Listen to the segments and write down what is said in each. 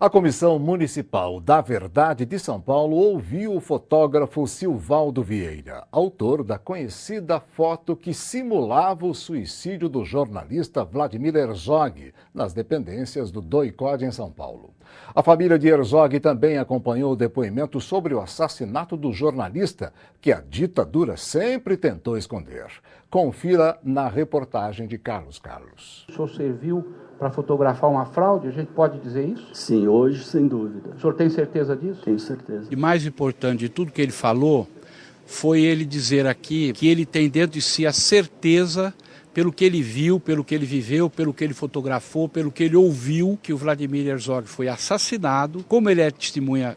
A Comissão Municipal da Verdade de São Paulo ouviu o fotógrafo Silvaldo Vieira, autor da conhecida foto que simulava o suicídio do jornalista Vladimir Herzog nas dependências do DOICOD em São Paulo. A família de Herzog também acompanhou o depoimento sobre o assassinato do jornalista, que a ditadura sempre tentou esconder. Confira na reportagem de Carlos Carlos. O senhor serviu para fotografar uma fraude? A gente pode dizer isso? Sim, hoje sem dúvida. O senhor tem certeza disso? Tenho certeza. E mais importante de tudo que ele falou foi ele dizer aqui que ele tem dentro de si a certeza pelo que ele viu, pelo que ele viveu, pelo que ele fotografou, pelo que ele ouviu, que o Vladimir Herzog foi assassinado. Como ele é testemunha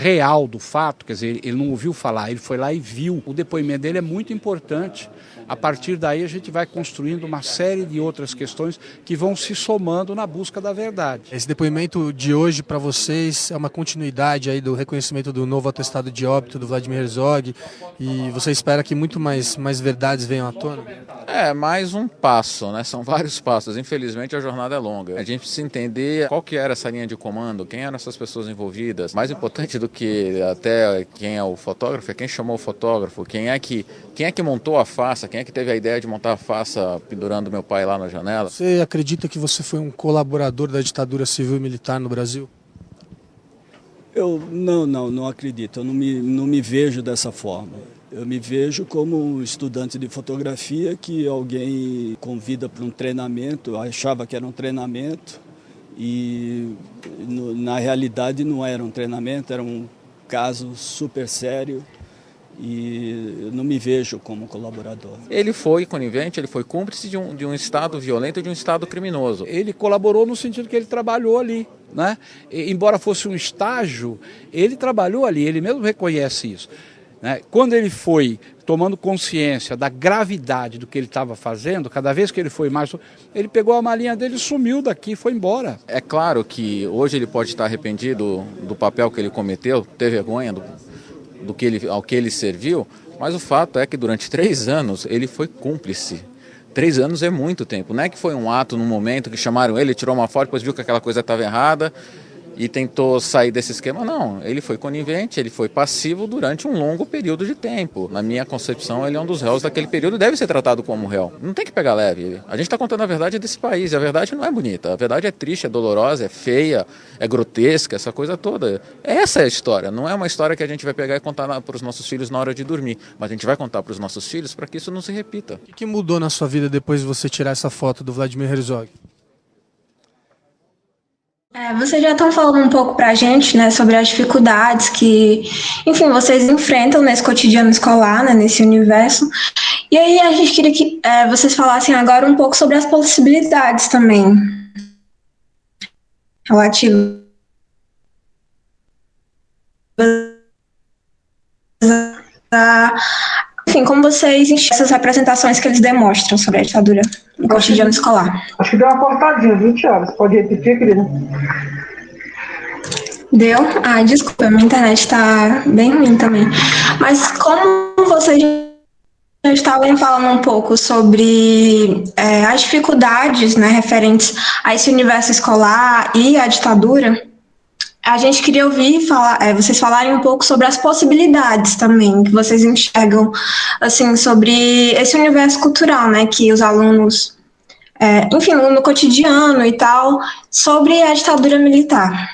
real do fato, quer dizer, ele não ouviu falar, ele foi lá e viu. O depoimento dele é muito importante a partir daí, a gente vai construindo uma série de outras questões que vão se somando na busca da verdade. Esse depoimento de hoje para vocês é uma continuidade aí do reconhecimento do novo atestado de óbito do Vladimir Herzog e você espera que muito mais, mais verdades venham à tona? É, mais um passo, né? São vários passos. Infelizmente, a jornada é longa. A gente precisa entender qual que era essa linha de comando, quem eram essas pessoas envolvidas. Mais importante do que até quem é o fotógrafo é quem chamou o fotógrafo, quem é que, quem é que montou a farsa, quem é que teve a ideia de montar a faça pendurando meu pai lá na janela. Você acredita que você foi um colaborador da ditadura civil e militar no Brasil? Eu não, não, não acredito. Eu não me, não me vejo dessa forma. Eu me vejo como um estudante de fotografia que alguém convida para um treinamento, achava que era um treinamento e no, na realidade não era um treinamento, era um caso super sério e eu não me vejo como colaborador. Ele foi conivente, ele foi cúmplice de um, de um Estado violento, de um Estado criminoso. Ele colaborou no sentido que ele trabalhou ali. Né? E, embora fosse um estágio, ele trabalhou ali, ele mesmo reconhece isso. Né? Quando ele foi tomando consciência da gravidade do que ele estava fazendo, cada vez que ele foi mais. Ele pegou a malinha dele, sumiu daqui, foi embora. É claro que hoje ele pode estar arrependido do papel que ele cometeu, ter vergonha do, do que ele, ao que ele serviu, mas o fato é que durante três anos ele foi cúmplice. Três anos é muito tempo. Não é que foi um ato num momento que chamaram ele, tirou uma foto, depois viu que aquela coisa estava errada e tentou sair desse esquema. Não, ele foi conivente, ele foi passivo durante um longo período de tempo. Na minha concepção, ele é um dos réus daquele período e deve ser tratado como réu. Não tem que pegar leve. A gente está contando a verdade desse país e a verdade não é bonita. A verdade é triste, é dolorosa, é feia, é grotesca, essa coisa toda. Essa é a história. Não é uma história que a gente vai pegar e contar para os nossos filhos na hora de dormir, mas a gente vai contar para os nossos filhos para que isso não se repita. O que mudou na sua vida depois de você tirar essa foto do Vladimir Herzog? É, vocês já estão falando um pouco para a gente, né, sobre as dificuldades que, enfim, vocês enfrentam nesse cotidiano escolar, né, nesse universo. E aí a gente queria que é, vocês falassem agora um pouco sobre as possibilidades também relativas vocês enxergam essas representações que eles demonstram sobre a ditadura no cotidiano escolar? Acho que deu uma cortadinha, viu, Thiago? Você pode repetir, querida? Deu? Ah, desculpa, minha internet está bem ruim também. Mas como vocês estavam falando um pouco sobre é, as dificuldades né, referentes a esse universo escolar e a ditadura, a gente queria ouvir falar, é, vocês falarem um pouco sobre as possibilidades também que vocês enxergam, assim, sobre esse universo cultural, né, que os alunos, é, enfim, no cotidiano e tal, sobre a ditadura militar.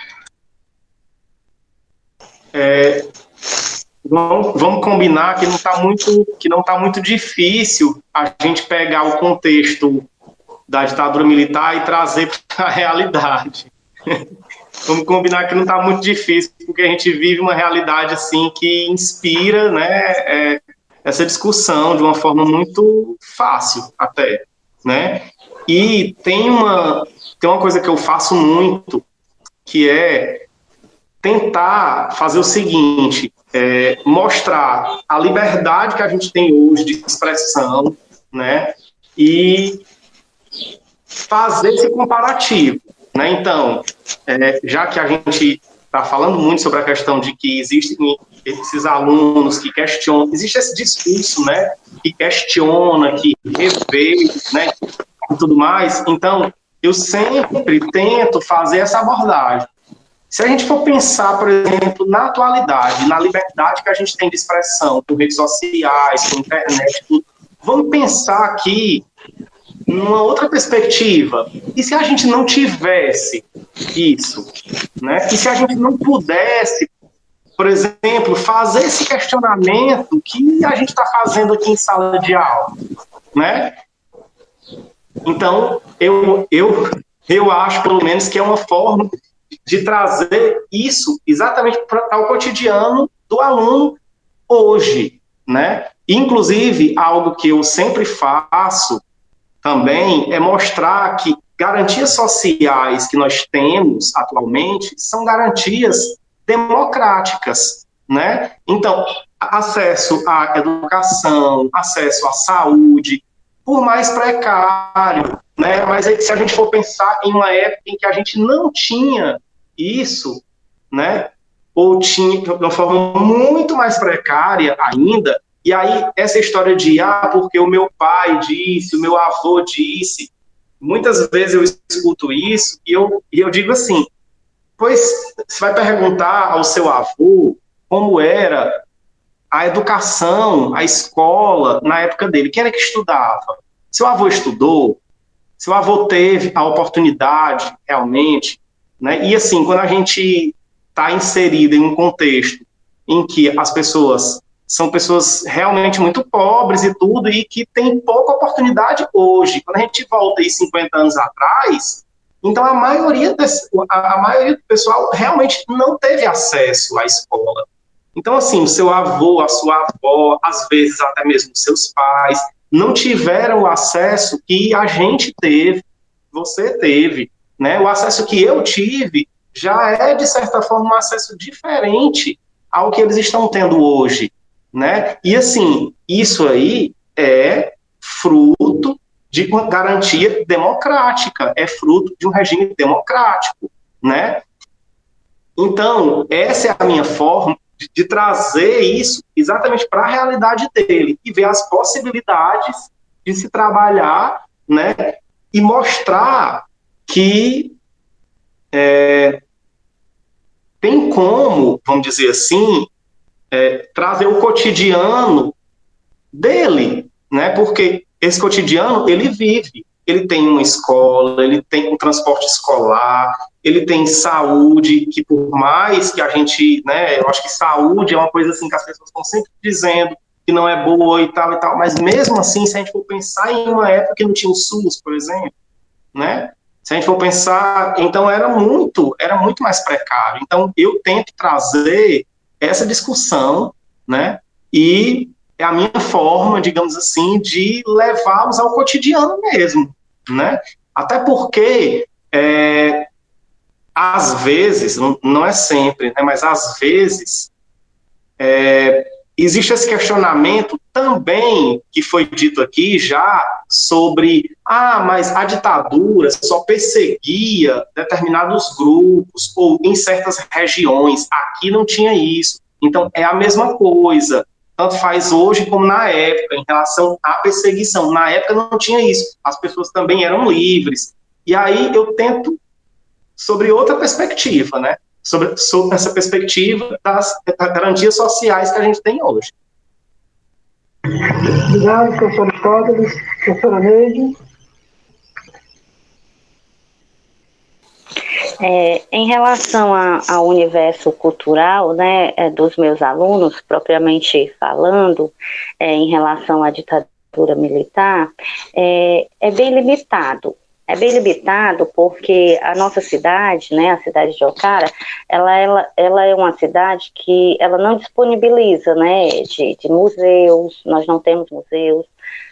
É, vamos, vamos combinar que não está muito, que não tá muito difícil a gente pegar o contexto da ditadura militar e trazer para a realidade. Vamos combinar que não está muito difícil, porque a gente vive uma realidade assim que inspira né, é, essa discussão de uma forma muito fácil até, né? E tem uma, tem uma coisa que eu faço muito, que é tentar fazer o seguinte, é, mostrar a liberdade que a gente tem hoje de expressão, né? E fazer esse comparativo. Né? Então, é, já que a gente está falando muito sobre a questão de que existem esses alunos que questionam, existe esse discurso, né, que questiona, que revê, né, e tudo mais. Então, eu sempre tento fazer essa abordagem, Se a gente for pensar, por exemplo, na atualidade, na liberdade que a gente tem de expressão, com redes sociais, com internet, tudo, vamos pensar aqui numa outra perspectiva. E se a gente não tivesse isso, né? E se a gente não pudesse, por exemplo, fazer esse questionamento que a gente está fazendo aqui em sala de aula, né? Então, eu, eu, eu acho, pelo menos, que é uma forma de trazer isso exatamente para o cotidiano do aluno hoje, né? Inclusive, algo que eu sempre faço também é mostrar que garantias sociais que nós temos atualmente são garantias democráticas, né? Então, acesso à educação, acesso à saúde, por mais precário, né? Mas se a gente for pensar em uma época em que a gente não tinha isso, né? Ou tinha de uma forma muito mais precária ainda, e aí, essa história de, ah, porque o meu pai disse, o meu avô disse, muitas vezes eu escuto isso e eu, e eu digo assim, pois você vai perguntar ao seu avô como era a educação, a escola na época dele, quem era que estudava? Seu avô estudou? Seu avô teve a oportunidade realmente? Né? E assim, quando a gente está inserido em um contexto em que as pessoas são pessoas realmente muito pobres e tudo, e que têm pouca oportunidade hoje. Quando a gente volta aí 50 anos atrás, então a maioria, desse, a, maioria do pessoal realmente não teve acesso à escola. Então, assim, o seu avô, a sua avó, às vezes até mesmo seus pais, não tiveram o acesso que a gente teve, você teve, né? O acesso que eu tive já é, de certa forma, um acesso diferente ao que eles estão tendo hoje né? E assim, isso aí é fruto de uma garantia democrática, é fruto de um regime democrático, né? Então, essa é a minha forma de, de trazer isso exatamente para a realidade dele e ver as possibilidades de se trabalhar, né? E mostrar que é, tem como, vamos dizer assim, é, trazer o cotidiano dele, né? Porque esse cotidiano ele vive, ele tem uma escola, ele tem um transporte escolar, ele tem saúde, que por mais que a gente, né? Eu acho que saúde é uma coisa assim que as pessoas estão sempre dizendo que não é boa e tal e tal, mas mesmo assim, se a gente for pensar em uma época que não tinha o SUS, por exemplo, né? Se a gente for pensar, então era muito, era muito mais precário. Então eu tento trazer essa discussão, né? E é a minha forma, digamos assim, de levá-los ao cotidiano mesmo, né? Até porque, é, às vezes, não é sempre, né, mas às vezes, é, existe esse questionamento também, que foi dito aqui já, sobre, ah, mas a ditadura só perseguia determinados grupos ou em certas regiões, aqui não tinha isso. Então, é a mesma coisa, tanto faz hoje como na época, em relação à perseguição. Na época não tinha isso, as pessoas também eram livres. E aí eu tento, sobre outra perspectiva, né? Sobre, sobre essa perspectiva das, das garantias sociais que a gente tem hoje. Obrigado, professor Aristóteles. Professora Neide. É, em relação a, ao universo cultural, né, é, dos meus alunos, propriamente falando, é, em relação à ditadura militar, é, é bem limitado é bem limitado porque a nossa cidade, né, a cidade de Ocara, ela, ela, ela é uma cidade que ela não disponibiliza, né, de, de museus, nós não temos museus,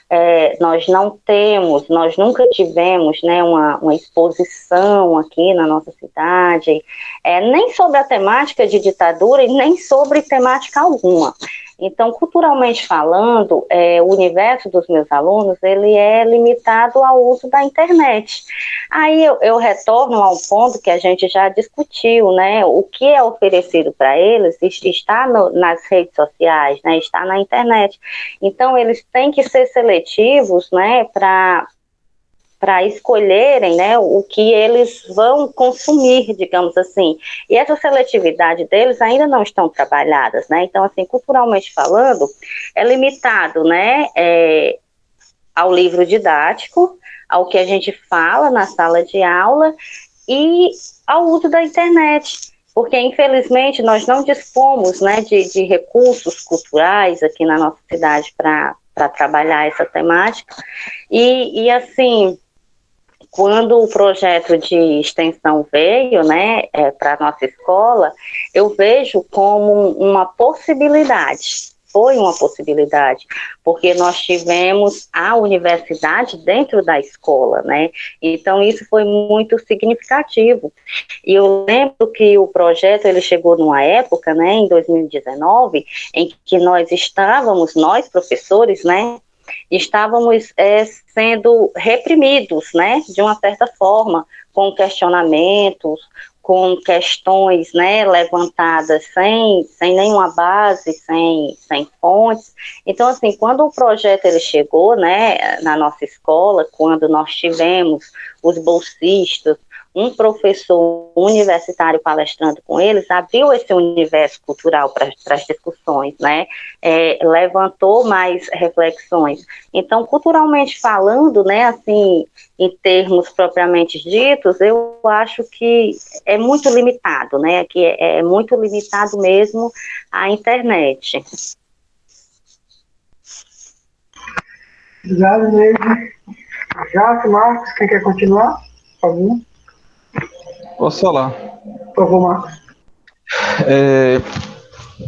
é, nós não temos, nós nunca tivemos né, uma, uma exposição aqui na nossa cidade, é, nem sobre a temática de ditadura e nem sobre temática alguma. Então, culturalmente falando, é, o universo dos meus alunos ele é limitado ao uso da internet. Aí eu, eu retorno ao ponto que a gente já discutiu, né? O que é oferecido para eles está no, nas redes sociais, né? Está na internet. Então, eles têm que ser seletivos, né? Para para escolherem né, o que eles vão consumir, digamos assim. E essa seletividade deles ainda não estão trabalhadas, né? Então, assim, culturalmente falando, é limitado, né, é, ao livro didático, ao que a gente fala na sala de aula e ao uso da internet. Porque, infelizmente, nós não dispomos né, de, de recursos culturais aqui na nossa cidade para trabalhar essa temática. E, e assim, quando o projeto de extensão veio, né, é, para a nossa escola, eu vejo como uma possibilidade. Foi uma possibilidade, porque nós tivemos a universidade dentro da escola, né? Então isso foi muito significativo. E eu lembro que o projeto ele chegou numa época, né, em 2019, em que nós estávamos, nós professores, né, estávamos é, sendo reprimidos, né, de uma certa forma, com questionamentos, com questões, né, levantadas sem, sem nenhuma base, sem, sem fontes. Então, assim, quando o projeto ele chegou, né, na nossa escola, quando nós tivemos os bolsistas, um professor universitário palestrando com eles abriu esse universo cultural para as discussões, né? É, levantou mais reflexões. Então, culturalmente falando, né, assim, em termos propriamente ditos, eu acho que é muito limitado, né? Que é, é muito limitado mesmo a internet. Obrigado, Neide. Jaque, Marcos, quem quer continuar? Por favor. Posso falar? Por favor, Marcos. É,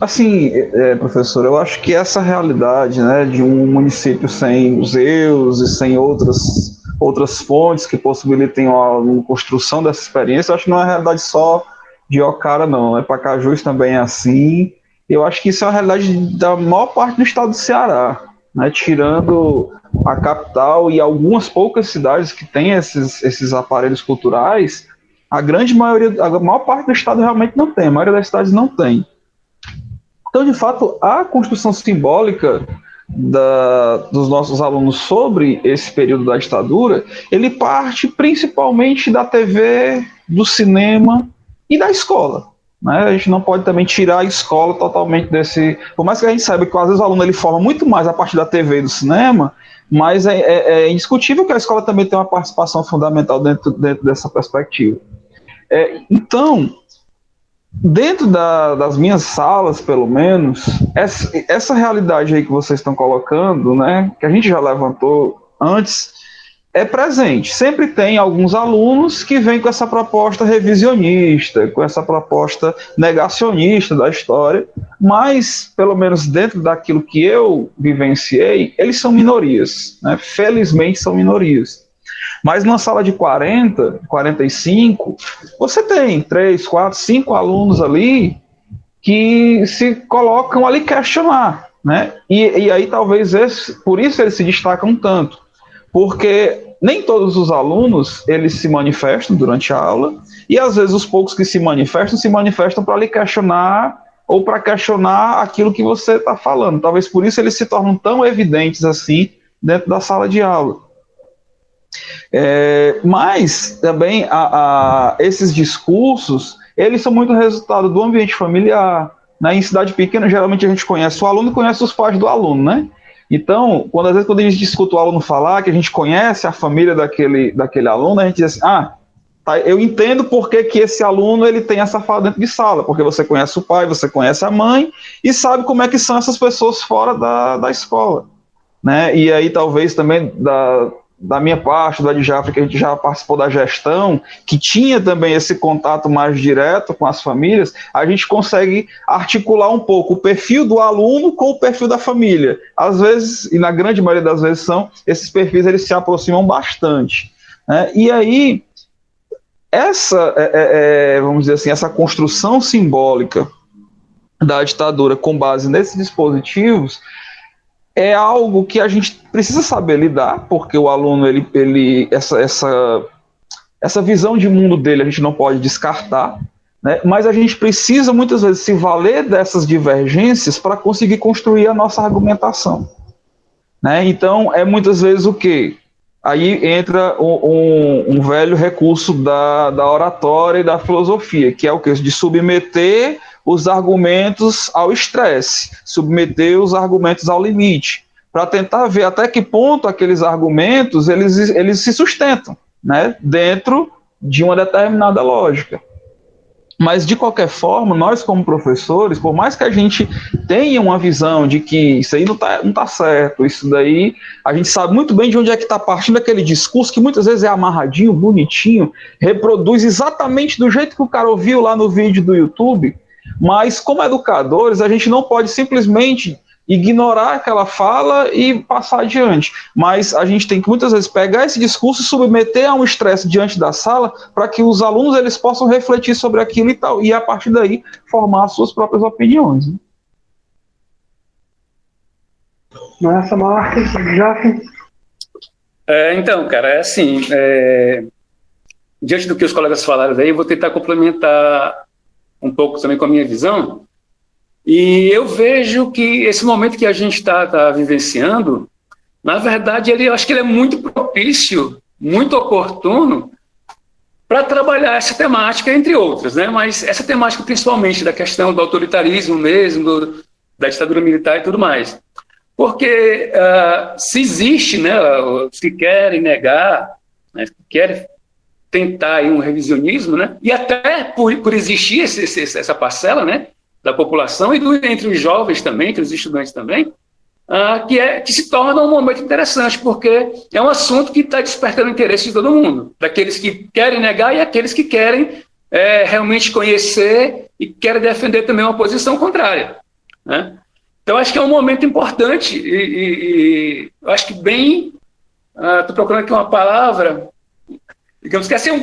assim, é, professor, eu acho que essa realidade né, de um município sem museus e sem outras, outras fontes que possibilitem a, construção dessa experiência, eu acho que não é uma realidade só de Ocara, não. É Pacajus também é assim. Eu acho que isso é uma realidade da maior parte do estado do Ceará, né, tirando a capital e algumas poucas cidades que têm esses, esses aparelhos culturais, a grande maioria, a maior parte do estado realmente não tem, a maioria das cidades não tem. Então, de fato, a construção simbólica da, dos nossos alunos sobre esse período da ditadura, ele parte principalmente da TV, do cinema e da escola. Né? A gente não pode também tirar a escola totalmente desse. Por mais que a gente saiba que às vezes o aluno ele forma muito mais a partir da TV e do cinema, mas é, é, é indiscutível que a escola também tem uma participação fundamental dentro, dentro dessa perspectiva. É, então, dentro da, das minhas salas, pelo menos, essa, essa realidade aí que vocês estão colocando, né, que a gente já levantou antes, é presente. Sempre tem alguns alunos que vêm com essa proposta revisionista, com essa proposta negacionista da história, mas, pelo menos dentro daquilo que eu vivenciei, eles são minorias. Né? Felizmente são minorias. Mas numa sala de 40, 45, você tem 3, 4, 5 alunos ali que se colocam ali questionar. Né? E, e aí talvez esse, por isso eles se destacam tanto. Porque nem todos os alunos eles se manifestam durante a aula, e às vezes os poucos que se manifestam se manifestam para lhe questionar ou para questionar aquilo que você está falando. Talvez por isso eles se tornam tão evidentes assim dentro da sala de aula. É, mas também a, a, esses discursos, eles são muito resultado do ambiente familiar. Né? Em cidade pequena, geralmente a gente conhece o aluno conhece os pais do aluno, né? Então, quando às vezes quando a gente escuta o aluno falar, que a gente conhece a família daquele, daquele aluno, a gente diz assim, ah, tá, eu entendo por que, que esse aluno ele tem essa fala dentro de sala, porque você conhece o pai, você conhece a mãe e sabe como é que são essas pessoas fora da, da escola. Né? E aí talvez também da, da minha parte, do Adjafra, que a gente já participou da gestão, que tinha também esse contato mais direto com as famílias, a gente consegue articular um pouco o perfil do aluno com o perfil da família. Às vezes, e na grande maioria das vezes são, esses perfis eles se aproximam bastante. Né? E aí, essa, é, é, é vamos dizer assim, essa construção simbólica da ditadura com base nesses dispositivos, é algo que a gente precisa saber lidar, porque o aluno, ele, ele essa, essa, essa visão de mundo dele a gente não pode descartar, né? mas a gente precisa muitas vezes se valer dessas divergências para conseguir construir a nossa argumentação. Né? Então, é muitas vezes o que? aí entra um, um, um, velho recurso da, da oratória e da filosofia, que é o que? De submeter os argumentos ao estresse, submeter os argumentos ao limite, para tentar ver até que ponto aqueles argumentos eles, eles se sustentam né, dentro de uma determinada lógica. Mas, de qualquer forma, nós, como professores, por mais que a gente tenha uma visão de que isso aí não está não tá certo, isso daí, a gente sabe muito bem de onde é que está partindo aquele discurso que muitas vezes é amarradinho, bonitinho, reproduz exatamente do jeito que o cara ouviu lá no vídeo do YouTube. Mas, como educadores, a gente não pode simplesmente ignorar aquela fala e passar adiante. Mas a gente tem que muitas vezes pegar esse discurso e submeter a um estresse diante da sala para que os alunos eles possam refletir sobre aquilo e tal, e a partir daí formar as suas próprias opiniões. Né? Nossa, Marcos, já. É, então, cara, é assim. É... Diante do que os colegas falaram aí, eu vou tentar complementar um pouco também com a minha visão. E eu vejo que esse momento que a gente está tá vivenciando, na verdade, ele, eu acho que ele é muito propício, muito oportuno para trabalhar essa temática, entre outras, né? Mas essa temática principalmente da questão do autoritarismo mesmo, do, da ditadura militar e tudo mais. Porque uh, se existe, né, se querem negar, né, se querem tentar um revisionismo, né, e até por, por existir esse, esse, essa parcela, né, da população e do, entre os jovens também, entre os estudantes também, uh, que, é, que se torna um momento interessante, porque é um assunto que está despertando interesse de todo mundo, daqueles que querem negar e aqueles que querem é, realmente conhecer e querem defender também uma posição contrária. Né? Então, acho que é um momento importante e, e, e acho que bem. Estou uh, procurando aqui uma palavra, digamos que é assim, um,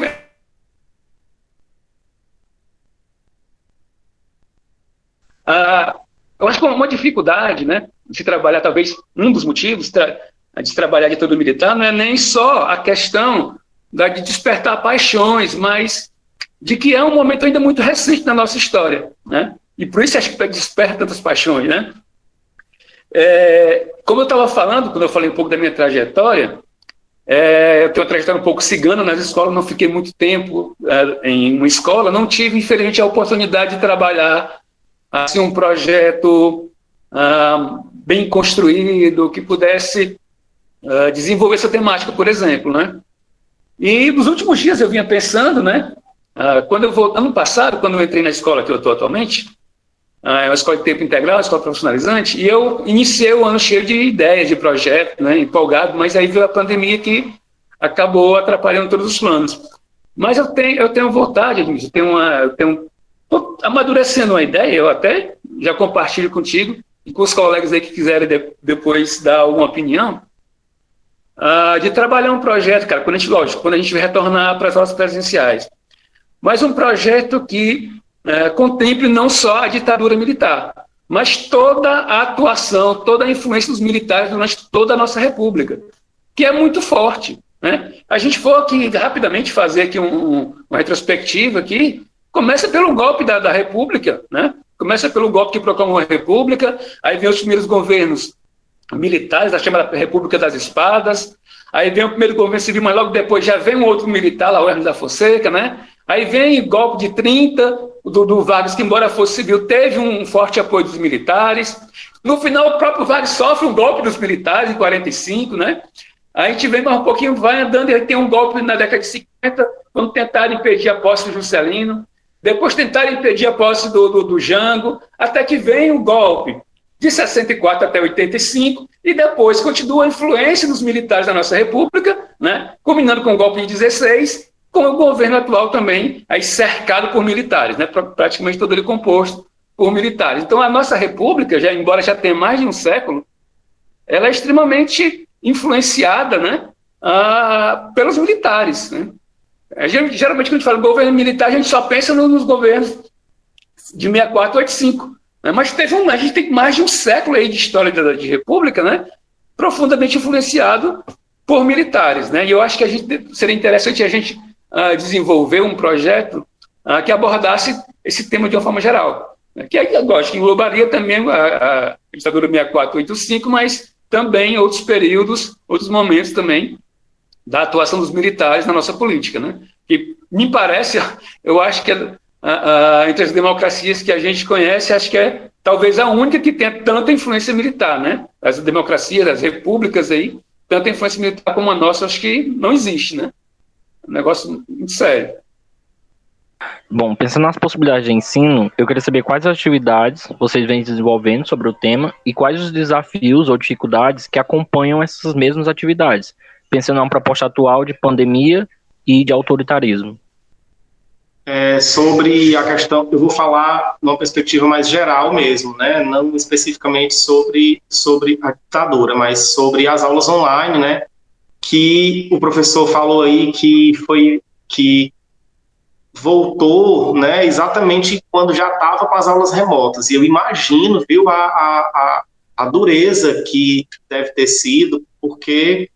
Ah, eu acho que uma dificuldade, né, de trabalhar, talvez um dos motivos de se trabalhar de todo militar, não é nem só a questão da, de despertar paixões, mas de que é um momento ainda muito recente na nossa história, né? E por isso acho que desperta tantas paixões, né? É, como eu estava falando, quando eu falei um pouco da minha trajetória, é, eu tenho uma trajetória um pouco cigana nas escolas, não fiquei muito tempo é, em uma escola, não tive, infelizmente, a oportunidade de trabalhar assim, um projeto ah, bem construído que pudesse ah, desenvolver essa temática, por exemplo, né? E nos últimos dias eu vinha pensando, né? Ah, quando eu vou, ano passado, quando eu entrei na escola que eu estou atualmente, é uma escola de tempo integral, uma escola profissionalizante, e eu iniciei o ano cheio de ideias, de projetos, né, empolgado, mas aí veio a pandemia que acabou atrapalhando todos os planos. Mas eu tenho, eu tenho vontade, eu tenho, uma, eu tenho amadurecendo uma ideia, eu até já compartilho contigo e com os colegas aí que quiserem de, depois dar alguma opinião, uh, de trabalhar um projeto, cara, quando a gente, lógico, quando a gente retornar para as aulas presenciais, mas um projeto que uh, contemple não só a ditadura militar, mas toda a atuação, toda a influência dos militares durante toda a nossa república, que é muito forte. Né? A gente for aqui rapidamente fazer aqui um, um, uma retrospectiva aqui, Começa pelo golpe da, da República, né? Começa pelo golpe que proclamou a República, aí vem os primeiros governos militares, a chamada República das Espadas, aí vem o primeiro governo civil, mas logo depois já vem um outro militar, lá o Hermes da Fonseca, né? Aí vem o golpe de 30 do, do Vargas, que embora fosse civil, teve um forte apoio dos militares. No final, o próprio Vargas sofre um golpe dos militares, em 45, né? Aí a gente vem mais um pouquinho, vai andando, e tem um golpe na década de 50, quando tentaram impedir a posse do Juscelino. Depois tentaram impedir a posse do, do, do Jango, até que vem o golpe de 64 até 85, e depois continua a influência dos militares da nossa república, né, combinando com o golpe de 16, com o governo atual também, aí cercado por militares, né, praticamente todo ele composto por militares. Então a nossa república, já embora já tenha mais de um século, ela é extremamente influenciada, né, ah, pelos militares, né? Geralmente, quando a gente fala governo militar, a gente só pensa nos governos de 64 a 85. Né? Mas teve um, a gente tem mais de um século aí de história de, de república, né? profundamente influenciado por militares. Né? E eu acho que a gente, seria interessante a gente uh, desenvolver um projeto uh, que abordasse esse tema de uma forma geral. Né? Que, lógico, englobaria também a, a ditadura 64 85, mas também outros períodos, outros momentos também da atuação dos militares na nossa política, né? Que me parece, eu acho que a, entre as democracias que a gente conhece, acho que é talvez a única que tenha tanta influência militar, né? As democracias, as repúblicas aí, tanta influência militar como a nossa, acho que não existe, né? Um negócio muito sério. Bom, pensando nas possibilidades de ensino, eu queria saber quais atividades vocês vêm desenvolvendo sobre o tema e quais os desafios ou dificuldades que acompanham essas mesmas atividades, pensando uma proposta atual de pandemia e de autoritarismo. É, sobre a questão, eu vou falar numa perspectiva mais geral mesmo, né? não especificamente sobre, sobre a ditadura, mas sobre as aulas online, né? Que o professor falou aí que foi que voltou, né, exatamente quando já estava com as aulas remotas. E eu imagino, viu, a, a, a dureza que deve ter sido, porque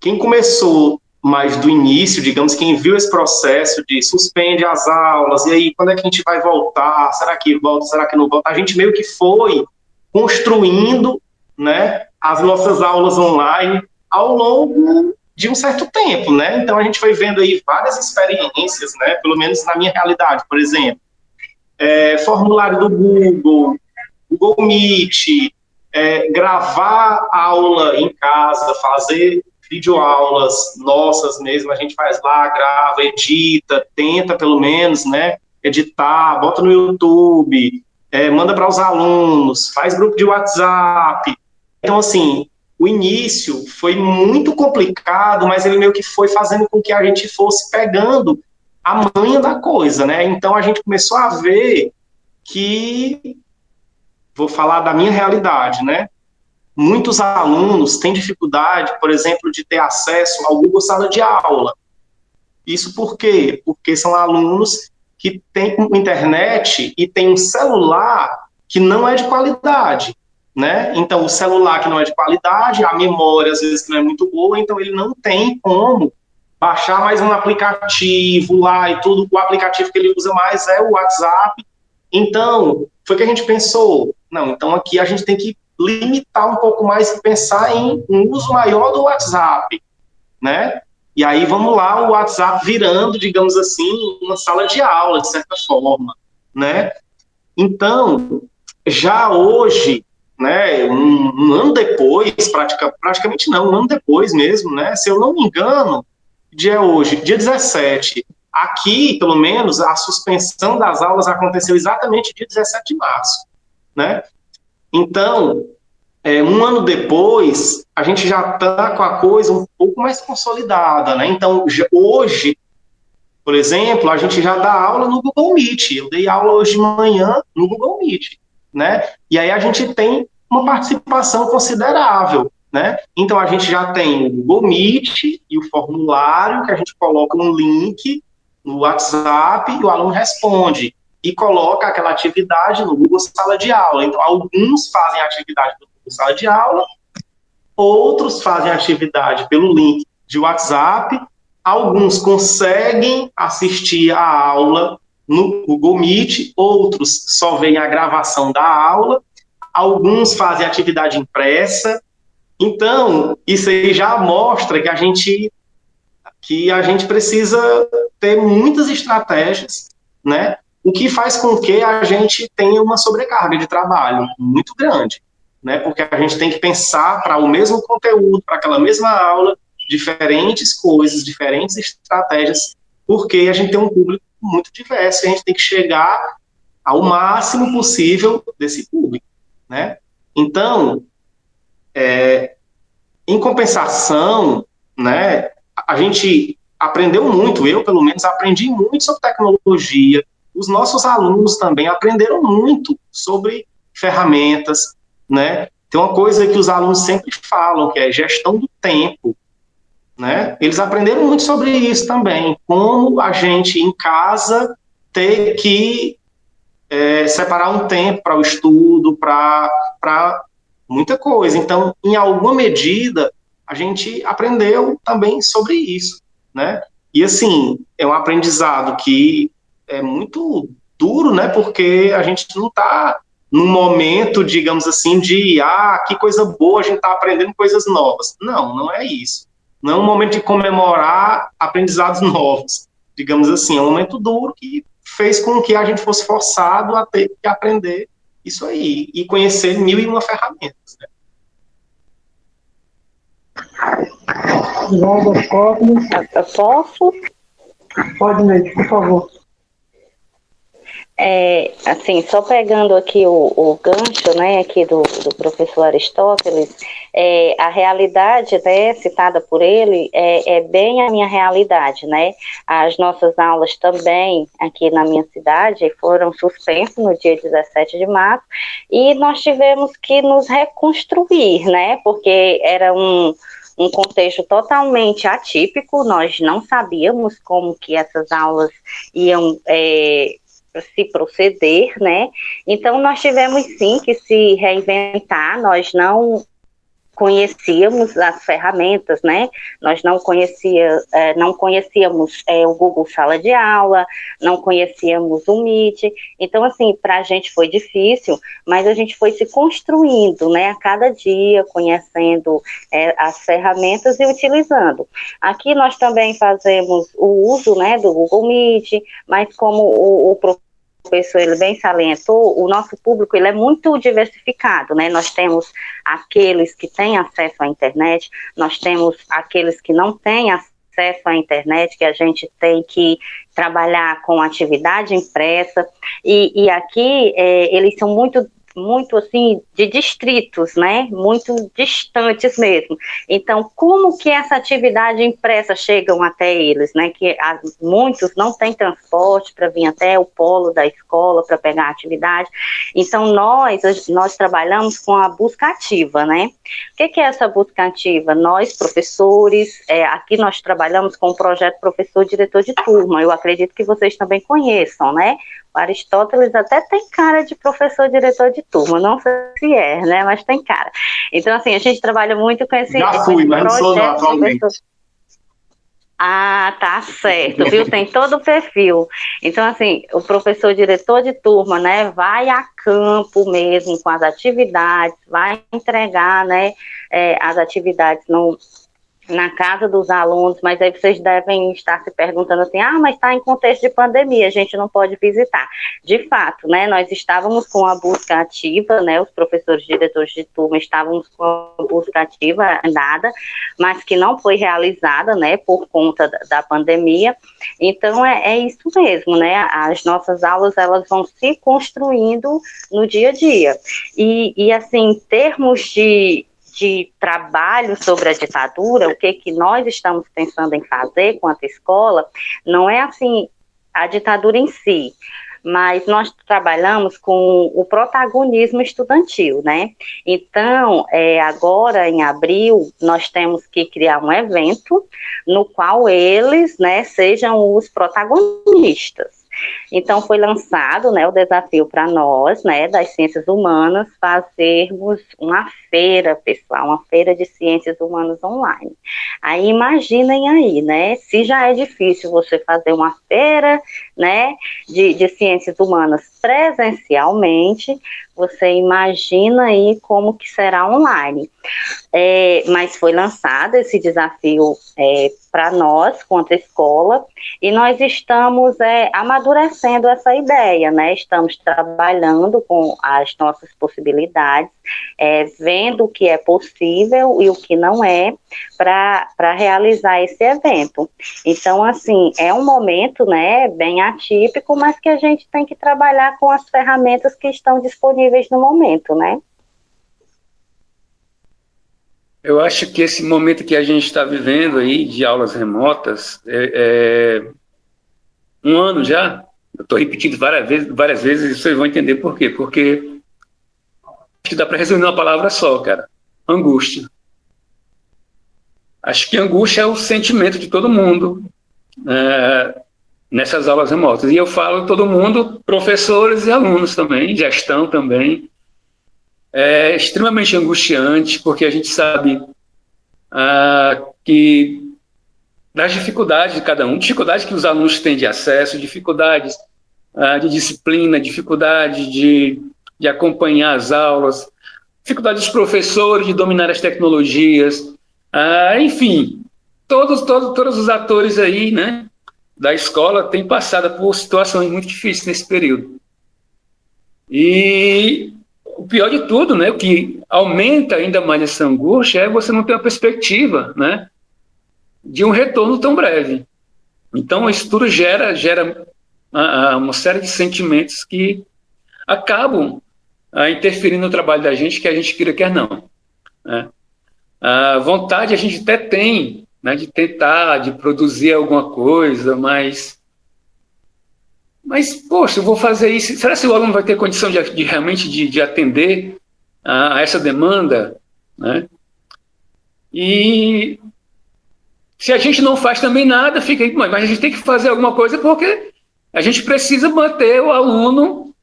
quem começou mais do início, digamos, quem viu esse processo de suspende as aulas, e aí, quando é que a gente vai voltar? Será que volta? Será que não volta? A gente meio que foi construindo, né, as nossas aulas online ao longo de um certo tempo, né? Então a gente foi vendo aí várias experiências, né? Pelo menos na minha realidade, por exemplo, é, formulário do Google, Google Meet, é, gravar aula em casa, fazer videoaulas nossas mesmo, a gente faz lá, grava, edita, tenta pelo menos, né? Editar, bota no YouTube, é, manda para os alunos, faz grupo de WhatsApp. Então, assim, o início foi muito complicado, mas ele meio que foi fazendo com que a gente fosse pegando a manha da coisa, né? Então a gente começou a ver que vou falar da minha realidade, né? Muitos alunos têm dificuldade, por exemplo, de ter acesso ao Google Sala de Aula. Isso por quê? Porque são alunos que têm internet e têm um celular que não é de qualidade né? Então, o celular que não é de qualidade, a memória às vezes que não é muito boa, então ele não tem como baixar mais um aplicativo lá e tudo. O aplicativo que ele usa mais é o WhatsApp. Então, foi que a gente pensou, não, então aqui a gente tem que limitar um pouco mais e pensar em um uso maior do WhatsApp, né? E aí vamos lá, o WhatsApp virando, digamos assim, uma sala de aula, de certa forma, né? Então, já hoje, né, um, um, ano depois, pratica, praticamente não, um ano depois mesmo, né, se eu não me engano, dia hoje, dia 17, aqui, pelo menos, a suspensão das aulas aconteceu exatamente dia 17 de março, né, então, é, um ano depois, a gente já está com a coisa um pouco mais consolidada, né, então, hoje, por exemplo, a gente já dá aula no Google Meet, eu dei aula hoje de manhã no Google Meet, né? E aí a gente tem uma participação considerável, né? Então a gente já tem o Google Meet e o formulário que a gente coloca um link no WhatsApp e o aluno responde e coloca aquela atividade no Google Sala de Aula. Então alguns fazem atividade no Google Sala de Aula, outros fazem atividade pelo link de WhatsApp, alguns conseguem assistir a aula no Google Meet, outros só veem a gravação da aula, alguns fazem atividade impressa. Então, isso aí já mostra que a gente que a gente precisa ter muitas estratégias, né? O que faz com que a gente tenha uma sobrecarga de trabalho muito grande, né? Porque a gente tem que pensar para o mesmo conteúdo, para aquela mesma aula, diferentes coisas, diferentes estratégias, porque a gente tem um público muito diverso, a gente tem que chegar ao máximo possível desse público, né? Então, é, em compensação, né, a gente aprendeu muito, eu pelo menos aprendi muito sobre tecnologia, os nossos alunos também aprenderam muito sobre ferramentas, né? Tem uma coisa que os alunos sempre falam, que é gestão do tempo, né? Eles aprenderam muito sobre isso também, como a gente em casa ter que é, separar um tempo para o estudo, para muita coisa. Então, em alguma medida, a gente aprendeu também sobre isso, né? E assim, é um aprendizado que é muito duro, né? Porque a gente não está num momento, digamos assim, de ah, que coisa boa, a gente está aprendendo coisas novas. Não, não é isso Não é um momento de comemorar aprendizados novos, digamos assim, é um momento duro que fez com que a gente fosse forçado a ter que aprender isso aí e conhecer mil e uma ferramentas. Né? João dos Cosmos. Posso? Pode, Neide, por favor. É, assim, só pegando aqui o, o gancho, né, aqui do, do professor Aristóteles, é, a realidade, né, citada por ele, é, é, bem a minha realidade, né, as nossas aulas também aqui na minha cidade foram suspensas no dia 17 de março e nós tivemos que nos reconstruir, né, porque era um um contexto totalmente atípico, nós não sabíamos como que essas aulas iam é, se proceder, né? Então nós tivemos sim que se reinventar, nós não conhecíamos as ferramentas, né? Nós não, conhecia, é, não conhecíamos é, o Google Sala de Aula, não conhecíamos o Meet. Então, assim, para a gente foi difícil, mas a gente foi se construindo, né? A cada dia, conhecendo é, as ferramentas e utilizando. Aqui nós também fazemos o uso, né, do Google Meet, mas como o, o professor ele bem salientou, o nosso público ele é muito diversificado, né? Nós temos aqueles que têm acesso à internet, nós temos aqueles que não têm acesso à internet, que a gente tem que trabalhar com atividade impressa, e, e aqui é, eles são muito muito assim de distritos, né? Muito distantes mesmo. Então, como que essa atividade impressa chegam até eles, né? Que as, muitos não têm transporte para vir até o polo da escola para pegar a atividade. Então, nós nós trabalhamos com a busca ativa, né? O que, que é essa busca ativa? Nós professores, é, aqui nós trabalhamos com o projeto professor diretor de turma. Eu acredito que vocês também conheçam, né? Aristóteles até tem cara de professor diretor de turma, não sei se é, né, mas tem cara. Então, assim, a gente trabalha muito com esse, Já fui, esse mas não sou não, atualmente. Ah, tá certo, viu? Tem todo o perfil. Então, assim, o professor diretor de turma, né, vai a campo mesmo com as atividades, vai entregar, né, é, as atividades no, na casa dos alunos, mas aí vocês devem estar se perguntando assim, ah, mas está em contexto de pandemia, a gente não pode visitar. De fato, né, nós estávamos com a busca ativa, né, os professores diretores de turma estávamos com a busca ativa nada, mas que não foi realizada, né, por conta da, da pandemia. Então, é, é isso mesmo, né, as nossas aulas, elas vão se construindo no dia a dia. E, e assim, em termos de, de trabalho sobre a ditadura, o que, que nós estamos pensando em fazer com a escola, não é assim a ditadura em si, mas nós trabalhamos com o protagonismo estudantil, né? Então, é, agora em abril, nós temos que criar um evento no qual eles, né, sejam os protagonistas. Então foi lançado, né, o desafio para nós, né, das ciências humanas, fazermos uma feira, pessoal, uma feira de ciências humanas online. Aí imaginem aí, né, se já é difícil você fazer uma feira, né, de, de ciências humanas presencialmente, você imagina aí como que será online. É, mas foi lançado esse desafio é, para nós, a escola, e nós estamos é, amadurecendo essa ideia, né? Estamos trabalhando com as nossas possibilidades, é, vendo o que é possível e o que não é, para realizar esse evento. Então, assim, é um momento, né, bem atípico, mas que a gente tem que trabalhar com as ferramentas que estão disponíveis no momento, né? Eu acho que esse momento que a gente está vivendo aí de aulas remotas é, é um ano já. Eu estou repetindo várias vezes, várias vezes e vocês vão entender por quê. Porque acho que dá para resumir uma palavra só, cara: angústia. Acho que angústia é o sentimento de todo mundo é, nessas aulas remotas. E eu falo todo mundo, professores e alunos também, gestão também é extremamente angustiante, porque a gente sabe ah, que das dificuldades de cada um, dificuldades que os alunos têm de acesso, dificuldades ah, de disciplina, dificuldade de, de acompanhar as aulas, dificuldade dos professores de dominar as tecnologias, ah, enfim, todos, todos, todos os atores aí, né, da escola têm passado por situações muito difíceis nesse período. E o pior de tudo, né, o que aumenta ainda mais essa angústia é você não ter uma perspectiva, né, de um retorno tão breve. Então, isso tudo gera, gera uh, uma série de sentimentos que acabam uh, interferindo no trabalho da gente, que a gente queira quer não. Né? A vontade a gente até tem né, de tentar, de produzir alguma coisa, mas. Mas, poxa, eu vou fazer isso. Será que o aluno vai ter condição de, de realmente de, de atender a, a, essa demanda? Né? E se a gente não faz também nada, fica aí, mas a gente tem que fazer alguma coisa porque a gente precisa manter o aluno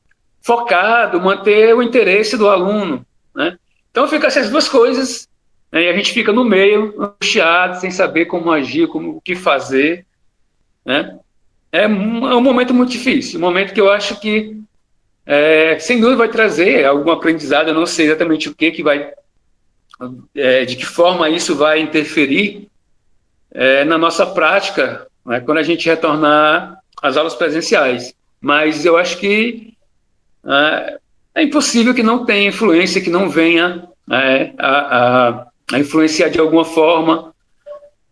focado, manter o interesse do aluno. Né? Então fica essas duas coisas? E a gente fica no meio, angustiado, sem saber como agir, como o que fazer. Né? É, um, é um momento muito difícil, um momento que eu acho que, é, sem dúvida, vai trazer algum aprendizado. Eu não sei exatamente o que, que vai, é, de que forma isso vai interferir é, na nossa prática, né, quando a gente retornar às aulas presenciais. Mas eu acho que é, é impossível que não tenha influência, que não venha é, a, a, a influenciar de alguma forma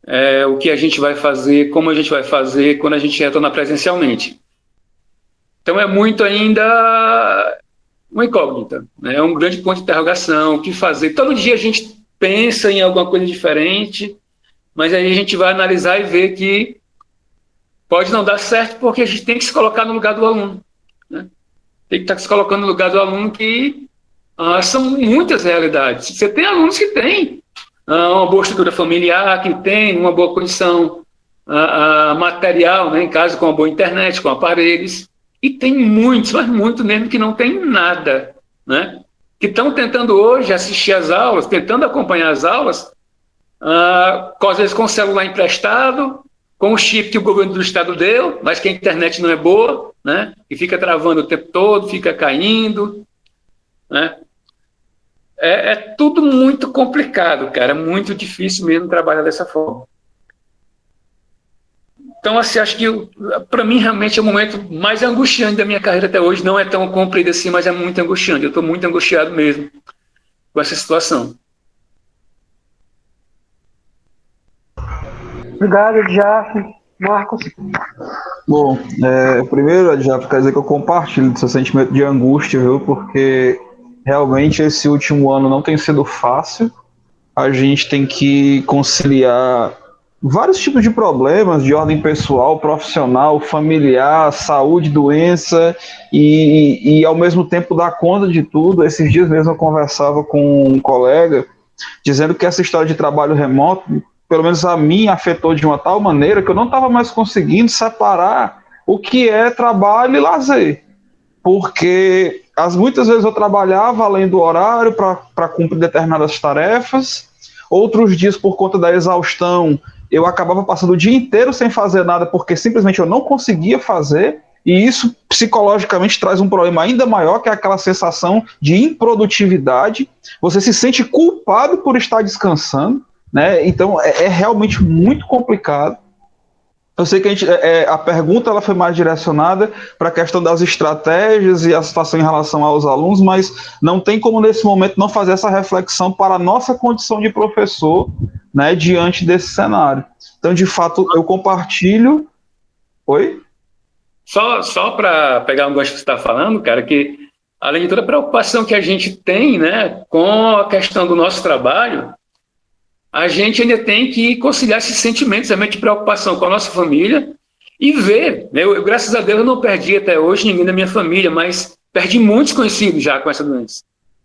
é, o que a gente vai fazer, como a gente vai fazer quando a gente retornar presencialmente. Então é muito ainda uma incógnita, né? é um grande ponto de interrogação, o que fazer. Todo dia a gente pensa em alguma coisa diferente, mas aí a gente vai analisar e ver que pode não dar certo porque a gente tem que se colocar no lugar do aluno. Né? Tem que estar se colocando no lugar do aluno que ah, são muitas realidades. Você tem alunos que têm ah, uma boa estrutura familiar, que tem uma boa condição ah, ah, material, né, em casa com uma boa internet, com aparelhos, e tem muitos, mas muitos mesmo que não tem nada, né, que estão tentando hoje assistir às aulas, tentando acompanhar as aulas, com, às vezes com o celular emprestado, com o chip que o governo do estado deu, mas que a internet não é boa, né, e fica travando o tempo todo, fica caindo, né, é, é tudo muito complicado, cara. É muito difícil mesmo trabalhar dessa forma. Então, assim, acho que para mim realmente é o momento mais angustiante da minha carreira até hoje. Não é tão comprido assim, mas é muito angustiante. Eu estou muito angustiado mesmo com essa situação. Obrigado, Edjaf. Marcos? Bom, é, primeiro, Edjaf, quer dizer que eu compartilho do seu sentimento de angústia, viu? Porque realmente esse último ano não tem sido fácil. A gente tem que conciliar vários tipos de problemas de ordem pessoal, profissional, familiar, saúde, doença e, e ao mesmo tempo dar conta de tudo. Esses dias mesmo eu conversava com um colega dizendo que essa história de trabalho remoto, pelo menos a mim, afetou de uma tal maneira que eu não estava mais conseguindo separar o que é trabalho e lazer. Porque as, muitas vezes eu trabalhava além do horário para cumprir determinadas tarefas, outros dias, por conta da exaustão, eu acabava passando o dia inteiro sem fazer nada porque simplesmente eu não conseguia fazer. E isso psicologicamente traz um problema ainda maior, que é aquela sensação de improdutividade. Você se sente culpado por estar descansando, né? Então é, é realmente muito complicado. Eu sei que a, gente, é, a pergunta ela foi mais direcionada para a questão das estratégias e a situação em relação aos alunos, mas não tem como nesse momento não fazer essa reflexão para a nossa condição de professor né, diante desse cenário. Então, de fato, eu compartilho. Oi? Só, só para pegar um gosto que você está falando, cara, que além de toda a preocupação que a gente tem né, com a questão do nosso trabalho, a gente ainda tem que conciliar esses sentimentos também de preocupação com a nossa família e ver. Né? Eu, graças a Deus, eu não perdi até hoje ninguém da minha família, mas perdi muitos conhecidos já com essa doença.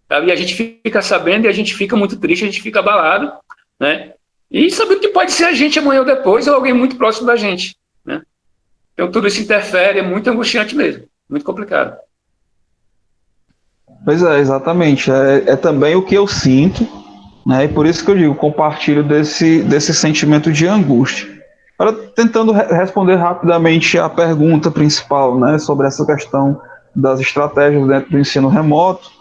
Sabe? E a gente fica sabendo e a gente fica muito triste, a gente fica abalado, né? E sabendo que pode ser a gente amanhã ou depois ou alguém muito próximo da gente, né? Então tudo isso interfere, é muito angustiante mesmo, muito complicado. Pois é, exatamente. É, é também o que eu sinto né? E por isso que eu digo, compartilho desse, desse sentimento de angústia. Agora, tentando re responder rapidamente a pergunta principal né, sobre essa questão das estratégias dentro do ensino remoto,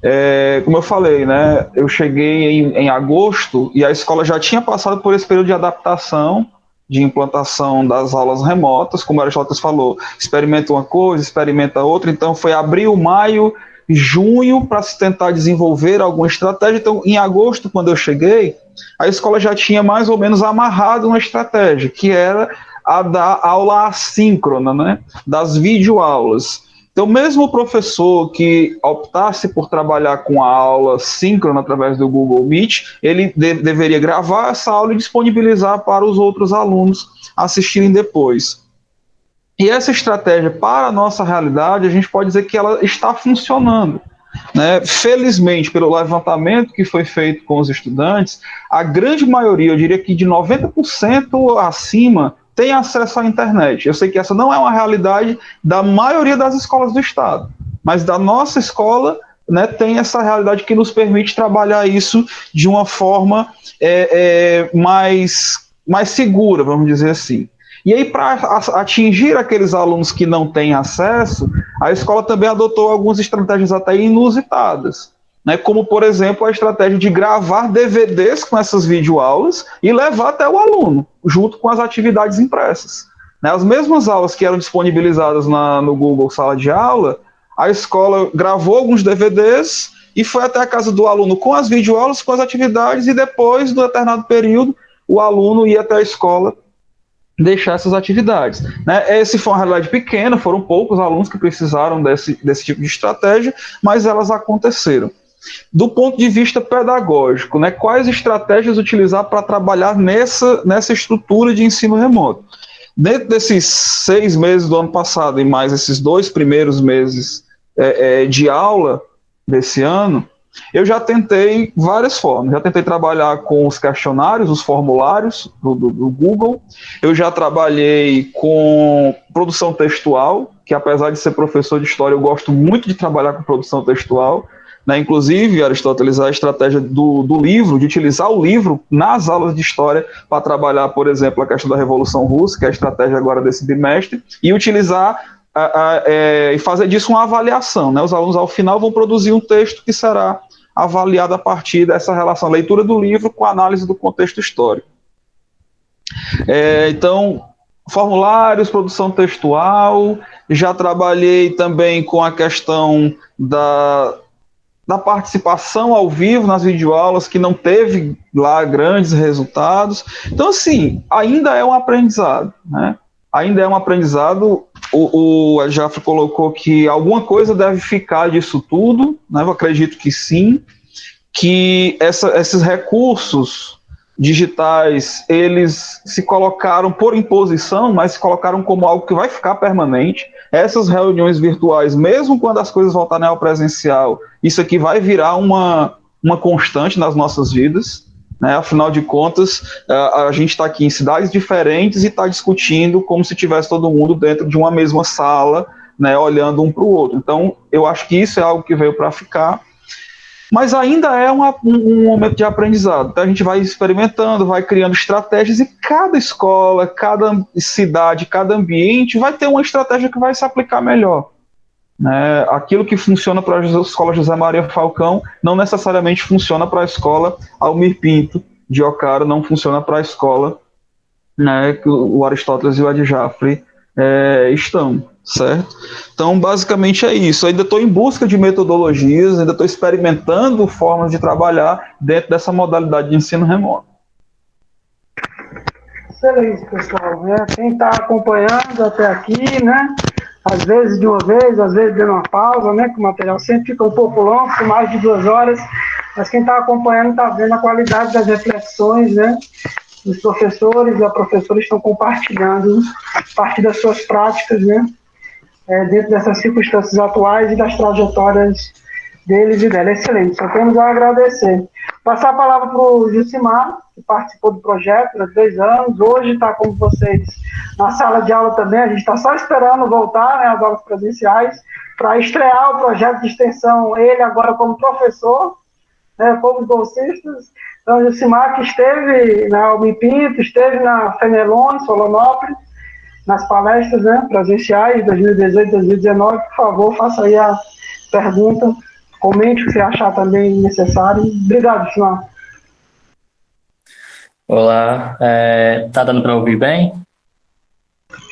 É, como eu falei, né, eu cheguei em, em agosto e a escola já tinha passado por esse período de adaptação, de implantação das aulas remotas, como o Aristóteles falou, experimenta uma coisa, experimenta outra, então foi abril, maio, junho para se tentar desenvolver alguma estratégia. Então, em agosto, quando eu cheguei, a escola já tinha mais ou menos amarrado uma estratégia, que era a da aula assíncrona, né, das videoaulas. Então, mesmo o professor que optasse por trabalhar com a aula síncrona através do Google Meet, ele de deveria gravar essa aula e disponibilizar para os outros alunos assistirem depois. E essa estratégia, para a nossa realidade, a gente pode dizer que ela está funcionando. Né? Felizmente, pelo levantamento que foi feito com os estudantes, a grande maioria, eu diria que de 90% acima, tem acesso à internet. Eu sei que essa não é uma realidade da maioria das escolas do Estado, mas da nossa escola né, tem essa realidade que nos permite trabalhar isso de uma forma é, é, mais, mais segura, vamos dizer assim. E aí, para atingir aqueles alunos que não têm acesso, a escola também adotou algumas estratégias até inusitadas né, como por exemplo a estratégia de gravar DVDs com essas videoaulas e levar até o aluno, junto com as atividades impressas. Né, as mesmas aulas que eram disponibilizadas na, no Google Sala de Aula, a escola gravou alguns DVDs e foi até a casa do aluno com as videoaulas, com as atividades, e depois, do determinado período, o aluno ia até a escola deixar essas atividades. Né? Esse foi uma realidade pequena, foram poucos alunos que precisaram desse, desse tipo de estratégia, mas elas aconteceram do ponto de vista pedagógico, né, quais estratégias utilizar para trabalhar nessa, nessa estrutura de ensino remoto. Dentro desses seis meses do ano passado e mais esses dois primeiros meses é, é, de aula desse ano, eu já tentei várias formas. Já tentei trabalhar com os questionários, os formulários do, do, do Google. Eu já trabalhei com produção textual, que apesar de ser professor de história, eu gosto muito de trabalhar com produção textual. Né? Inclusive, Aristóteles, a estratégia do, do livro, de utilizar o livro nas aulas de história para trabalhar, por exemplo, a questão da Revolução Russa, que é a estratégia agora desse bimestre, e utilizar a, a, é, e fazer disso uma avaliação. Né? Os alunos, ao final, vão produzir um texto que será avaliado a partir dessa relação leitura do livro com análise do contexto histórico. É, então, formulários, produção textual, já trabalhei também com a questão da, da participação ao vivo nas videoaulas, que não teve lá grandes resultados. Então, assim, ainda é um aprendizado, né? Ainda é um aprendizado. O, o Jafre colocou que alguma coisa deve ficar disso tudo, né? Eu acredito que sim, que essa, esses recursos digitais, eles se colocaram por imposição, mas se colocaram como algo que vai ficar permanente essas reuniões virtuais, mesmo quando as coisas voltarem ao presencial, isso aqui vai virar uma, uma constante nas nossas vidas. Né? Afinal de contas, a, gente está aqui em cidades diferentes e está discutindo como se tivesse todo mundo dentro de uma mesma sala, né, olhando um para o outro. Então, eu acho que isso é algo que veio para ficar mas ainda é uma, um, momento de aprendizado. Então a gente vai experimentando, vai criando estratégias e cada escola, cada cidade, cada ambiente vai ter uma estratégia que vai se aplicar melhor. Né? Aquilo que funciona para a escola José Maria Falcão não necessariamente funciona para a escola Almir Pinto de Ocara, não funciona para a escola né, que o Aristóteles e o Adjafre é, estão certo? Então, basicamente é isso. ainda estou em busca de metodologias, ainda estou experimentando formas de trabalhar dentro dessa modalidade de ensino remoto. Excelente, pessoal. É, quem está acompanhando até aqui, né? Às vezes de uma vez, às vezes dando uma pausa, né? Que o material sempre fica um pouco longo, com mais de duas horas. Mas quem está acompanhando está vendo a qualidade das reflexões, né? Os professores e a professora estão compartilhando a partir das suas práticas, né? é, dentro dessas circunstâncias atuais e das trajetórias deles e dela. Excelente, só temos a agradecer. Passar a palavra para o Jusimar, que participou do projeto há dois anos, hoje está com vocês na sala de aula também, a gente está só esperando voltar né, às aulas presenciais para estrear o projeto de extensão, ele agora como professor, né, como bolsistas. Então, Jusimar que esteve na Almi Pinto, esteve na Fenelon, Solonópolis, nas palestras né, presenciais 2018, 2019, por favor, faça aí a pergunta comente o que você achar também necessário. Obrigado, Simão. Olá, é, tá dando para ouvir bem?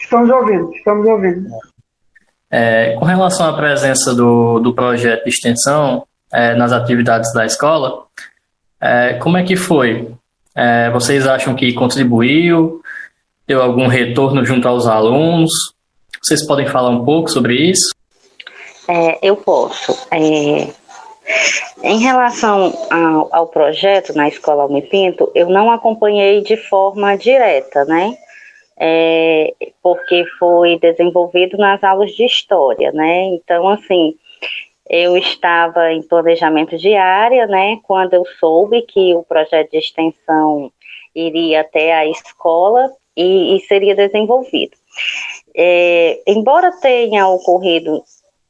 Estamos ouvindo, estamos ouvindo. É, com relação à presença do, do projeto de extensão é, nas atividades da escola, é, como é que foi? É, vocês acham que contribuiu? Deu algum retorno junto aos alunos? Vocês podem falar um pouco sobre isso? É, eu posso. É, em relação ao, ao, projeto na Escola Alme Pinto, eu não acompanhei de forma direta, né? É, porque foi desenvolvido nas aulas de história, né? Então, assim, eu estava em planejamento de área, né? Quando eu soube que o projeto de extensão iria até a escola e, e seria desenvolvido. É, embora tenha ocorrido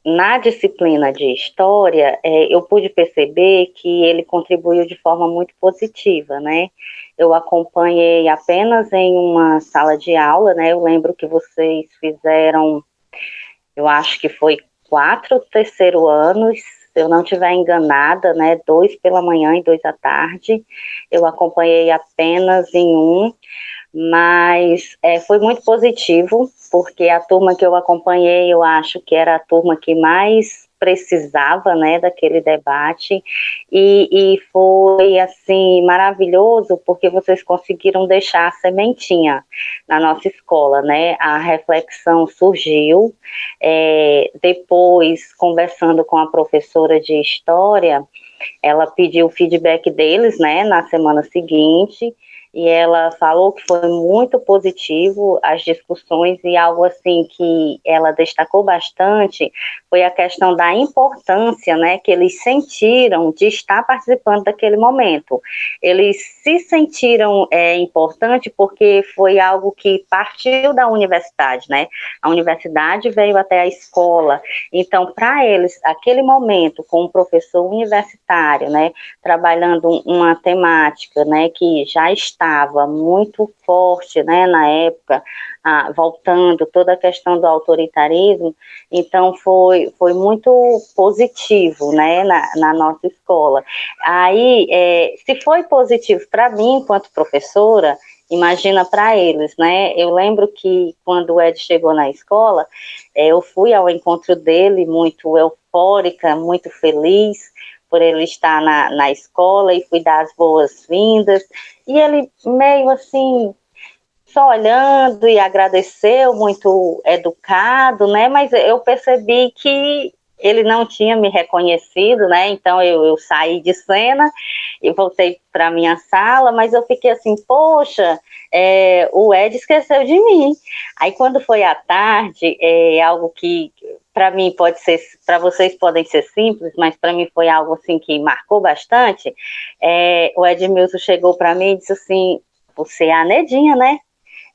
na disciplina de história, é, eu pude perceber que ele contribuiu de forma muito positiva, né? Eu acompanhei apenas em uma sala de aula, né? Eu lembro que vocês fizeram, eu acho que foi quatro terceiro anos, se eu não estiver enganada, né? Dois pela manhã e dois à tarde. Eu acompanhei apenas em um, mas é, foi muito positivo, porque a turma que eu acompanhei, eu acho que era a turma que mais precisava, né, daquele debate e, e foi assim maravilhoso porque vocês conseguiram deixar a sementinha na nossa escola, né? A reflexão surgiu é, depois conversando com a professora de história, ela pediu o feedback deles, né, na semana seguinte e ela falou que foi muito positivo as discussões e algo assim que ela destacou bastante foi a questão da importância, né, que eles sentiram de estar participando daquele momento. Eles se sentiram é, importante porque foi algo que partiu da universidade, né? A universidade veio até a escola, então para eles aquele momento com um professor universitário, né, trabalhando uma temática, né, que já está estava muito forte, né, na época, ah, voltando toda a questão do autoritarismo, então foi, foi muito positivo, né, na, na nossa escola. Aí, é, se foi positivo para mim, enquanto professora, imagina para eles, né? Eu lembro que quando o Ed chegou na escola, é, eu fui ao encontro dele muito eufórica, muito feliz, por ele estar na, na escola e fui dar as boas-vindas. E ele meio assim, só olhando e agradeceu, muito educado, né? Mas eu percebi que ele não tinha me reconhecido, né? Então eu, eu saí de cena e voltei para minha sala, mas eu fiquei assim, poxa, é, o Ed esqueceu de mim. Aí quando foi à tarde, é algo que para mim pode ser, para vocês podem ser simples, mas para mim foi algo assim que marcou bastante. É, o Edmilson chegou para mim e disse assim: Você é a Nedinha, né?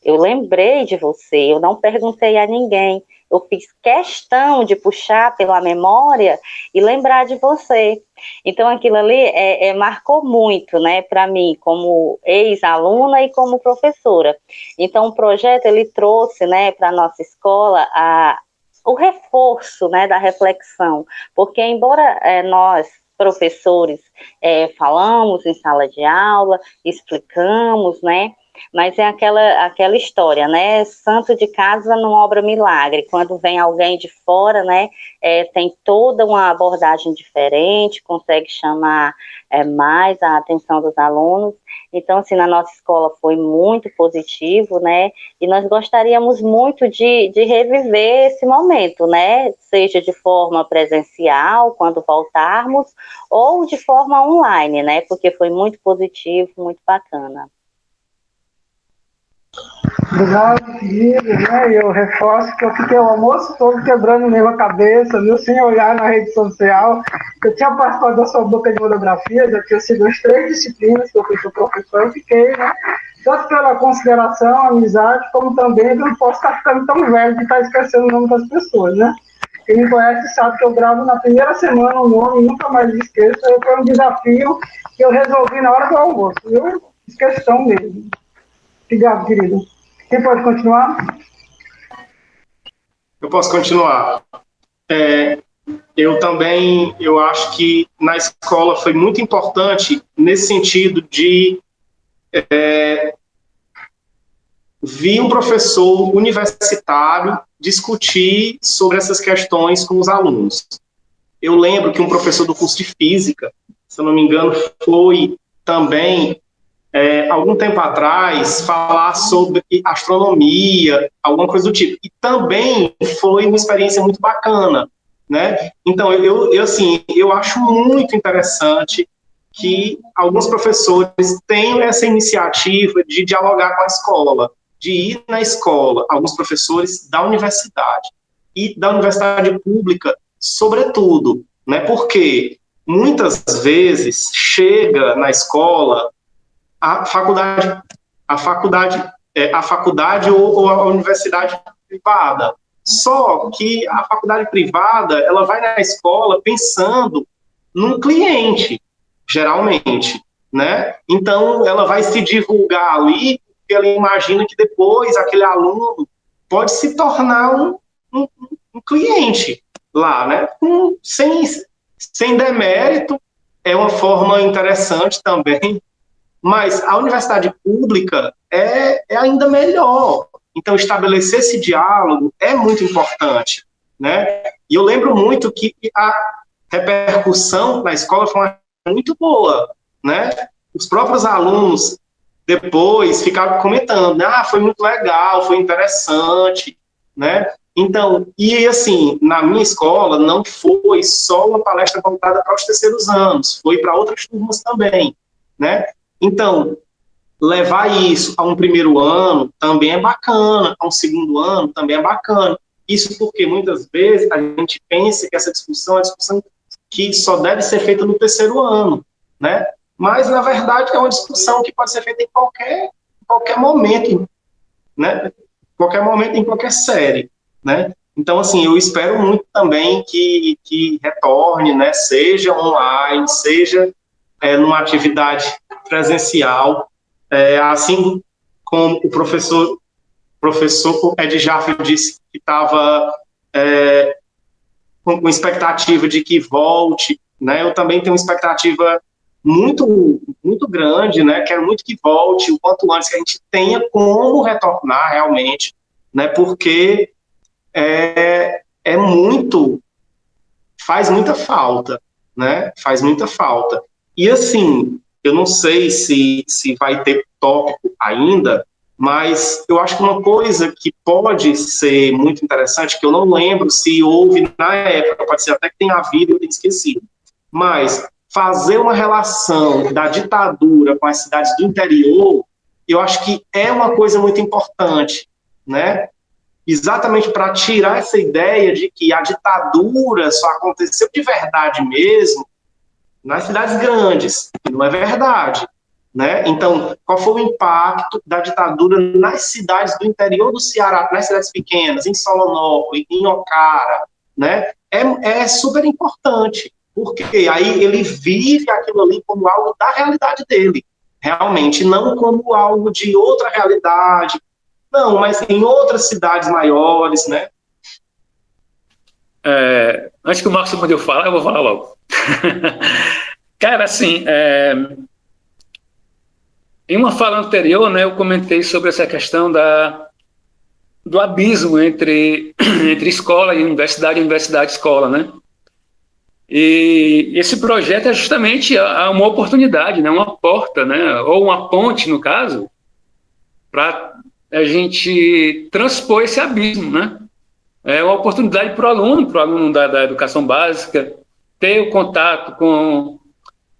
Eu lembrei de você, eu não perguntei a ninguém. Eu fiz questão de puxar pela memória e lembrar de você. Então, aquilo ali é, é marcou muito, né, para mim, como ex-aluna e como professora. Então, o projeto ele trouxe, né, para nossa escola a, o reforço né, da reflexão, porque embora é, nós professores é, falamos em sala de aula, explicamos, né? Mas é aquela, aquela história, né? Santo de casa não obra milagre. Quando vem alguém de fora, né? É, tem toda uma abordagem diferente, consegue chamar é, mais a atenção dos alunos. Então, assim, na nossa escola foi muito positivo, né? E nós gostaríamos muito de, de reviver esse momento, né? Seja de forma presencial, quando voltarmos, ou de forma online, né? Porque foi muito positivo, muito bacana. Obrigado, querido, né? Eu reforço que eu fiquei o almoço todo quebrando mesmo cabeça, viu? Sem olhar na rede social. Eu tinha participado da sua boca de monografia, já tinha sido as três disciplinas que eu fui professor, eu fiquei, né? Tanto pela consideração, amizade, como também eu não posso estar ficando tão velho de estar esquecendo o nome das pessoas, né? Quem me conhece sabe que eu gravo na primeira semana o nome, nunca mais esqueço. Foi um desafio que eu resolvi na hora do almoço, viu? Questão mesmo. Obrigado, querido. Quem pode continuar? Eu posso continuar. É, eu também eu acho que na escola foi muito importante nesse sentido de é, um professor universitário discutir sobre essas questões com os alunos. Eu lembro que um professor do curso de física, se eu não me engano, foi também é, algum tempo atrás falar sobre astronomia, alguma coisa do tipo. E também foi uma experiência muito bacana, né? Então eu, eu assim eu acho muito interessante que alguns professores tenham essa iniciativa de dialogar com a escola, de ir na escola, alguns professores da universidade e da universidade pública, sobretudo, né? Porque muitas vezes chega na escola a faculdade, a faculdade, é, a faculdade ou, ou a universidade privada. Só que a faculdade privada, ela vai na escola pensando num cliente, geralmente, né? Então, ela vai se divulgar ali, porque ela imagina que depois aquele aluno pode se tornar um, um, um cliente lá, né? Um, sem, sem demérito, é uma forma interessante também mas a universidade pública é, é ainda melhor. Então, estabelecer esse diálogo é muito importante, né? E eu lembro muito que a repercussão na escola foi muito boa, né? Os próprios alunos depois ficaram comentando, ah, foi muito legal, foi interessante, né? Então, e assim, na minha escola não foi só uma palestra voltada para os terceiros anos, foi para outras turmas também, né? Então, levar isso a um primeiro ano também é bacana, a um segundo ano também é bacana. Isso porque muitas vezes a gente pensa que essa discussão é uma discussão que só deve ser feita no terceiro ano, né? Mas, na verdade, é uma discussão que pode ser feita em qualquer, qualquer momento, né? Qualquer momento, em qualquer série, né? Então, assim, eu espero muito também que, que retorne, né? Seja online, seja é, numa atividade presencial, é, assim como o professor professor Ed Jaffe disse que estava é, com, expectativa de que volte, né? Eu também tenho uma expectativa muito muito grande, né? Quero muito que volte o quanto antes que a gente tenha como retornar realmente, né? Porque é, é muito faz muita falta, né? Faz muita falta. E assim, eu não sei se, se vai ter tópico ainda, mas eu acho que uma coisa que pode ser muito interessante, que eu não lembro se houve na época, pode ser até que tenha havido eu tenha esquecido, mas fazer uma relação da ditadura com as cidades do interior, eu acho que é uma coisa muito importante, né? Exatamente para tirar essa ideia de que a ditadura só aconteceu de verdade mesmo nas cidades grandes. Não é verdade. Né? Então, qual foi o impacto da ditadura nas cidades do interior do Ceará, nas cidades pequenas, em Solonópolis, em Ocara, né? É, é super importante, porque aí ele vive aquilo ali como algo da realidade dele, realmente, não como algo de outra realidade, não, mas em outras cidades maiores, né? É, antes que o Marcos eu falar, eu vou falar logo. Cara, assim, é... em uma fala anterior, né, eu comentei sobre essa questão da, do abismo entre, entre escola e universidade, universidade e escola, né? E esse projeto é justamente uma oportunidade, né, uma porta, né, ou uma ponte, no caso, para a gente transpor esse abismo, né? É uma oportunidade para o aluno, para o aluno da, da educação básica, ter o contato com,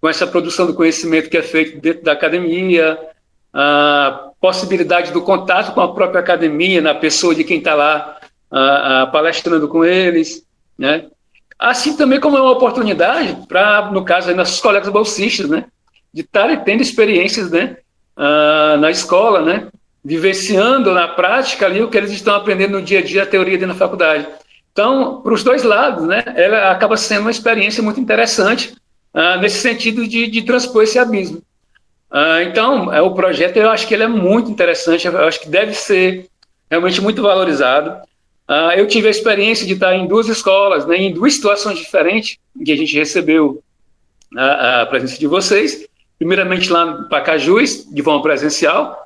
com essa produção do conhecimento que é feito dentro da academia, a possibilidade do contato com a própria academia, na pessoa de quem está lá a, a, palestrando com eles, né? Assim também como é uma oportunidade para, no caso, aí, nossos colegas bolsistas, né? De estarem tendo experiências, né? Uh, na escola, né? Vivenciando na prática ali o que eles estão aprendendo no dia a dia, a teoria dentro da faculdade. Então, para os dois lados, né, ela acaba sendo uma experiência muito interessante uh, nesse sentido de, de, transpor esse abismo. Uh, então, é, o projeto eu acho que ele é muito interessante, eu acho que deve ser realmente muito valorizado. Uh, eu tive a experiência de estar em duas escolas, né, em duas situações diferentes, que a gente recebeu a, a presença de vocês. Primeiramente lá no Pacajus, de forma presencial,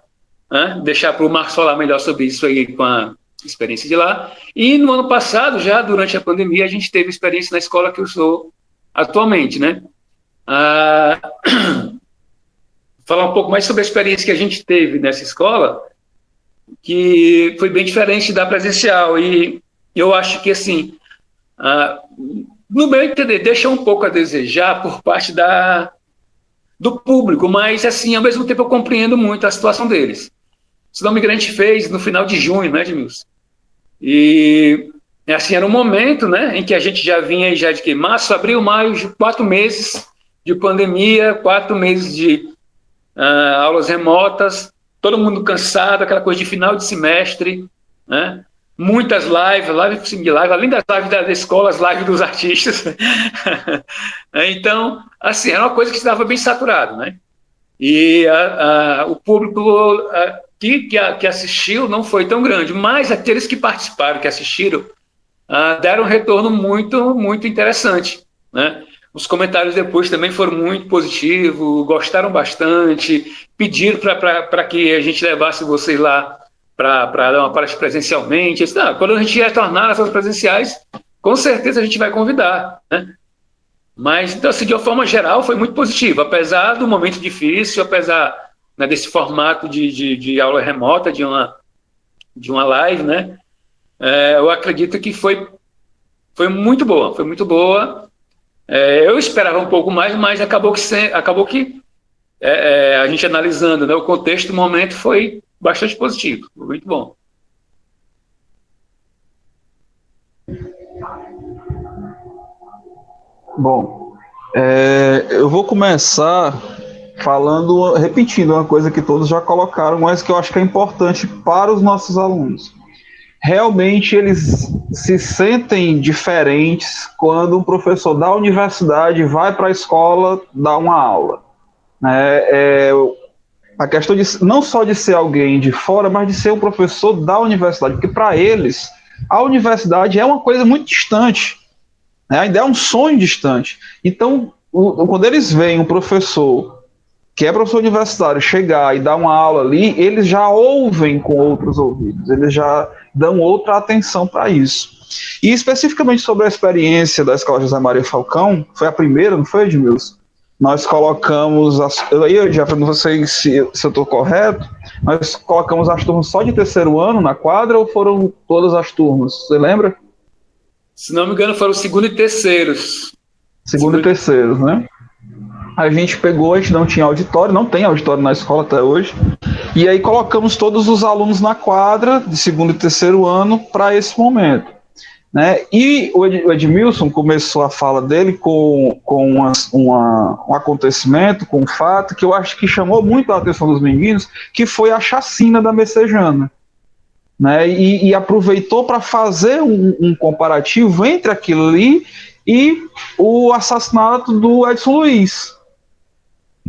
né, deixar para o Marcos falar melhor sobre isso aí com a experiência de lá. E no ano passado, já durante a pandemia, a gente teve experiência na escola que eu sou atualmente, né? Ah, falar um pouco mais sobre a experiência que a gente teve nessa escola, que foi bem diferente da presencial. E eu acho que, assim, ah, no meu entender, deixa um pouco a desejar por parte da, do público, mas, assim, ao mesmo tempo eu compreendo muito a situação deles. O Cidadão Migrante fez no final de junho, né, Edmilson? E, assim, era um momento, né, em que a gente já vinha já de que março, abril, maio, quatro meses de pandemia, quatro meses de uh, aulas remotas, todo mundo cansado, aquela coisa de final de semestre, né? muitas lives, live de live, além das lives da escola, as lives dos artistas. então, assim, era uma coisa que estava bem saturado, né? E a, a, o público a, que, que, que, assistiu não foi tão grande, mas aqueles que participaram, que assistiram, deram um retorno muito, muito interessante, né? Os comentários depois também foram muito positivos, gostaram bastante, pediram para que a gente levasse vocês lá para dar uma palestra presencialmente. Disse, ah, quando a gente retornar nessas presenciais, com certeza a gente vai convidar. Né? Mas, então, assim, de uma forma geral, foi muito positivo, apesar do momento difícil, apesar né, desse formato de, de, de, aula remota, de uma, de uma live, né? É, eu acredito que foi, foi muito boa, foi muito boa. É, eu esperava um pouco mais, mas acabou que, acabou que é, é, a gente analisando né, o contexto do momento foi bastante positivo, foi muito bom. Bom, é, eu vou começar falando, repetindo uma coisa que todos já colocaram, mas que eu acho que é importante para os nossos alunos realmente eles se sentem diferentes quando um professor da universidade vai para a escola dar uma aula. É, é, a questão de não só de ser alguém de fora, mas de ser um professor da universidade, porque para eles a universidade é uma coisa muito distante, né? ainda é um sonho distante. Então, o, quando eles veem um professor que é professor universitário chegar e dar uma aula ali, eles já ouvem com outros ouvidos, eles já dão outra atenção para isso. E especificamente sobre a experiência da Escola José Maria Falcão, foi a primeira, não foi, Edmilson? Nós colocamos, as, aí, Jeff, não sei se, se eu estou correto, nós colocamos as turmas só de terceiro ano na quadra ou foram todas as turmas? Você lembra? Se não me engano, foram segundo e terceiros. Segundo, segundo e terceiros, né? A gente pegou, a gente não tinha auditório, não tem auditório na escola até hoje, e aí colocamos todos os alunos na quadra de segundo e terceiro ano para esse momento. Né? E o Edmilson começou a fala dele com, com uma, uma, um acontecimento, com um fato que eu acho que chamou muito a atenção dos meninos, que foi a chacina da Messejana. Né? E, e aproveitou para fazer um, um comparativo entre aquilo ali e o assassinato do Edson Luiz.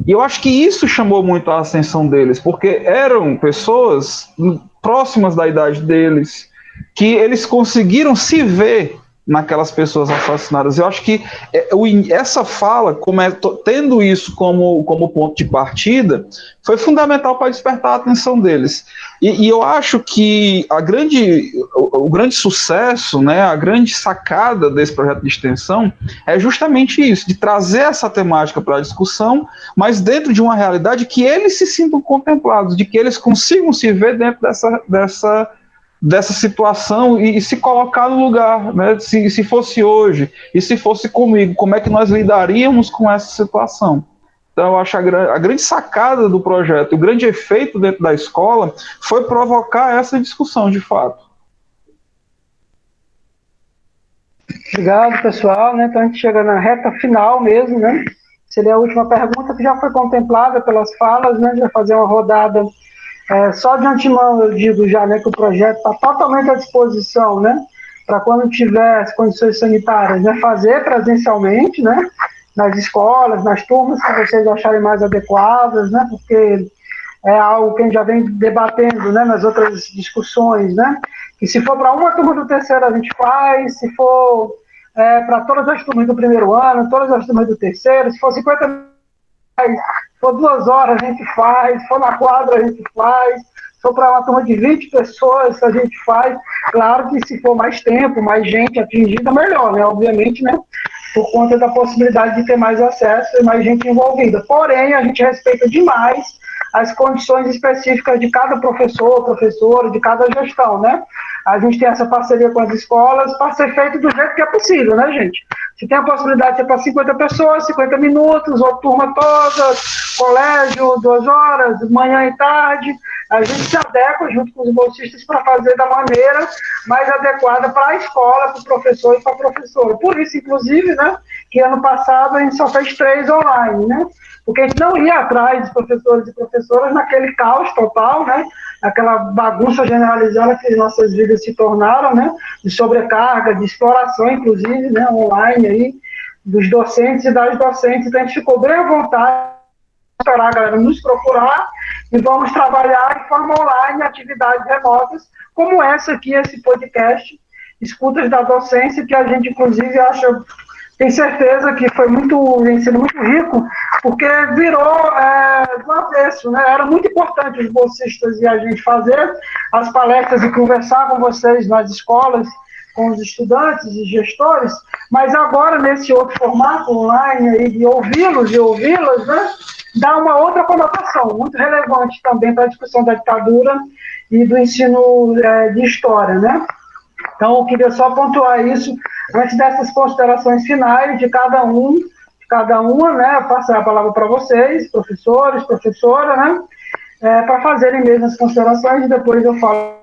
E eu acho que isso chamou muito a atenção deles, porque eram pessoas próximas da idade deles, que eles conseguiram se ver naquelas pessoas assassinadas. Eu acho que é, essa fala, é, tendo isso como, como ponto de partida, foi fundamental para despertar a atenção deles. E, e eu acho que a grande, o, o, grande sucesso, né, a grande sacada desse projeto de extensão é justamente isso, de trazer essa temática para a discussão, mas dentro de uma realidade que eles se sintam contemplados, de que eles consigam se ver dentro dessa, dessa dessa situação e, e, se colocar no lugar, né? Se, se fosse hoje e se fosse comigo, como é que nós lidaríamos com essa situação? Então, eu acho a, a grande sacada do projeto, o grande efeito dentro da escola foi provocar essa discussão de fato. Obrigado, pessoal. Né? Então, a gente chega na reta final mesmo, né? Seria a última pergunta que já foi contemplada pelas falas, né? Vai fazer uma rodada é, só de antemão eu digo já né, que o projeto está totalmente à disposição, né? Para quando tiver as condições sanitárias, né, fazer presencialmente, né? Nas escolas, nas turmas que vocês acharem mais adequadas, né? Porque é algo que a gente já vem debatendo, né? Nas outras discussões, né? que se for para uma turma do terceiro a gente faz, se for é, para todas as turmas do primeiro ano, todas as turmas do terceiro, se for 50 faz, se for duas horas a gente faz, for na quadra a gente faz, for para uma turma de 20 pessoas a gente faz. Claro que se for mais tempo, mais gente atingida, melhor, né? Obviamente, né? Por conta da possibilidade de ter mais acesso e mais gente envolvida. Porém, a gente respeita demais as condições específicas de cada professor, professora, de cada gestão, né? A gente tem essa parceria com as escolas para ser feito do jeito que é possível, né, gente? Se tem a possibilidade de ser para 50 pessoas, 50 minutos, ou turma toda, colégio, duas horas, manhã e tarde, a gente se adequa junto com os bolsistas para fazer da maneira mais adequada para a escola, para o professor e para a professora. Por isso, inclusive, né, que ano passado a gente só fez três online, né? porque a gente não ia atrás dos professores e professoras naquele caos total, né? Aquela bagunça generalizada que nossas vidas se tornaram, né? De sobrecarga, de exploração, inclusive, né? Online aí, dos docentes e das docentes. Então a gente ficou bem à vontade esperar a galera nos procurar e vamos trabalhar de forma online atividades remotas, como essa aqui, esse podcast, Escutas da Docência, que a gente, inclusive, acha tenho certeza que foi muito, vem sendo muito rico, porque virou é, do avesso, né? Era muito importante os bolsistas e a gente fazer as palestras e conversar com vocês nas escolas, com os estudantes e gestores, mas agora nesse outro formato online aí de ouvi-los e ouvi-las, né? Dá uma outra conotação, muito relevante também para a discussão da ditadura e do ensino é, de história, né? Então, eu queria só pontuar isso antes dessas considerações finais de cada um, de cada uma, né, passar a palavra para vocês, professores, professora, né, é, para fazerem mesmo as considerações e depois eu falo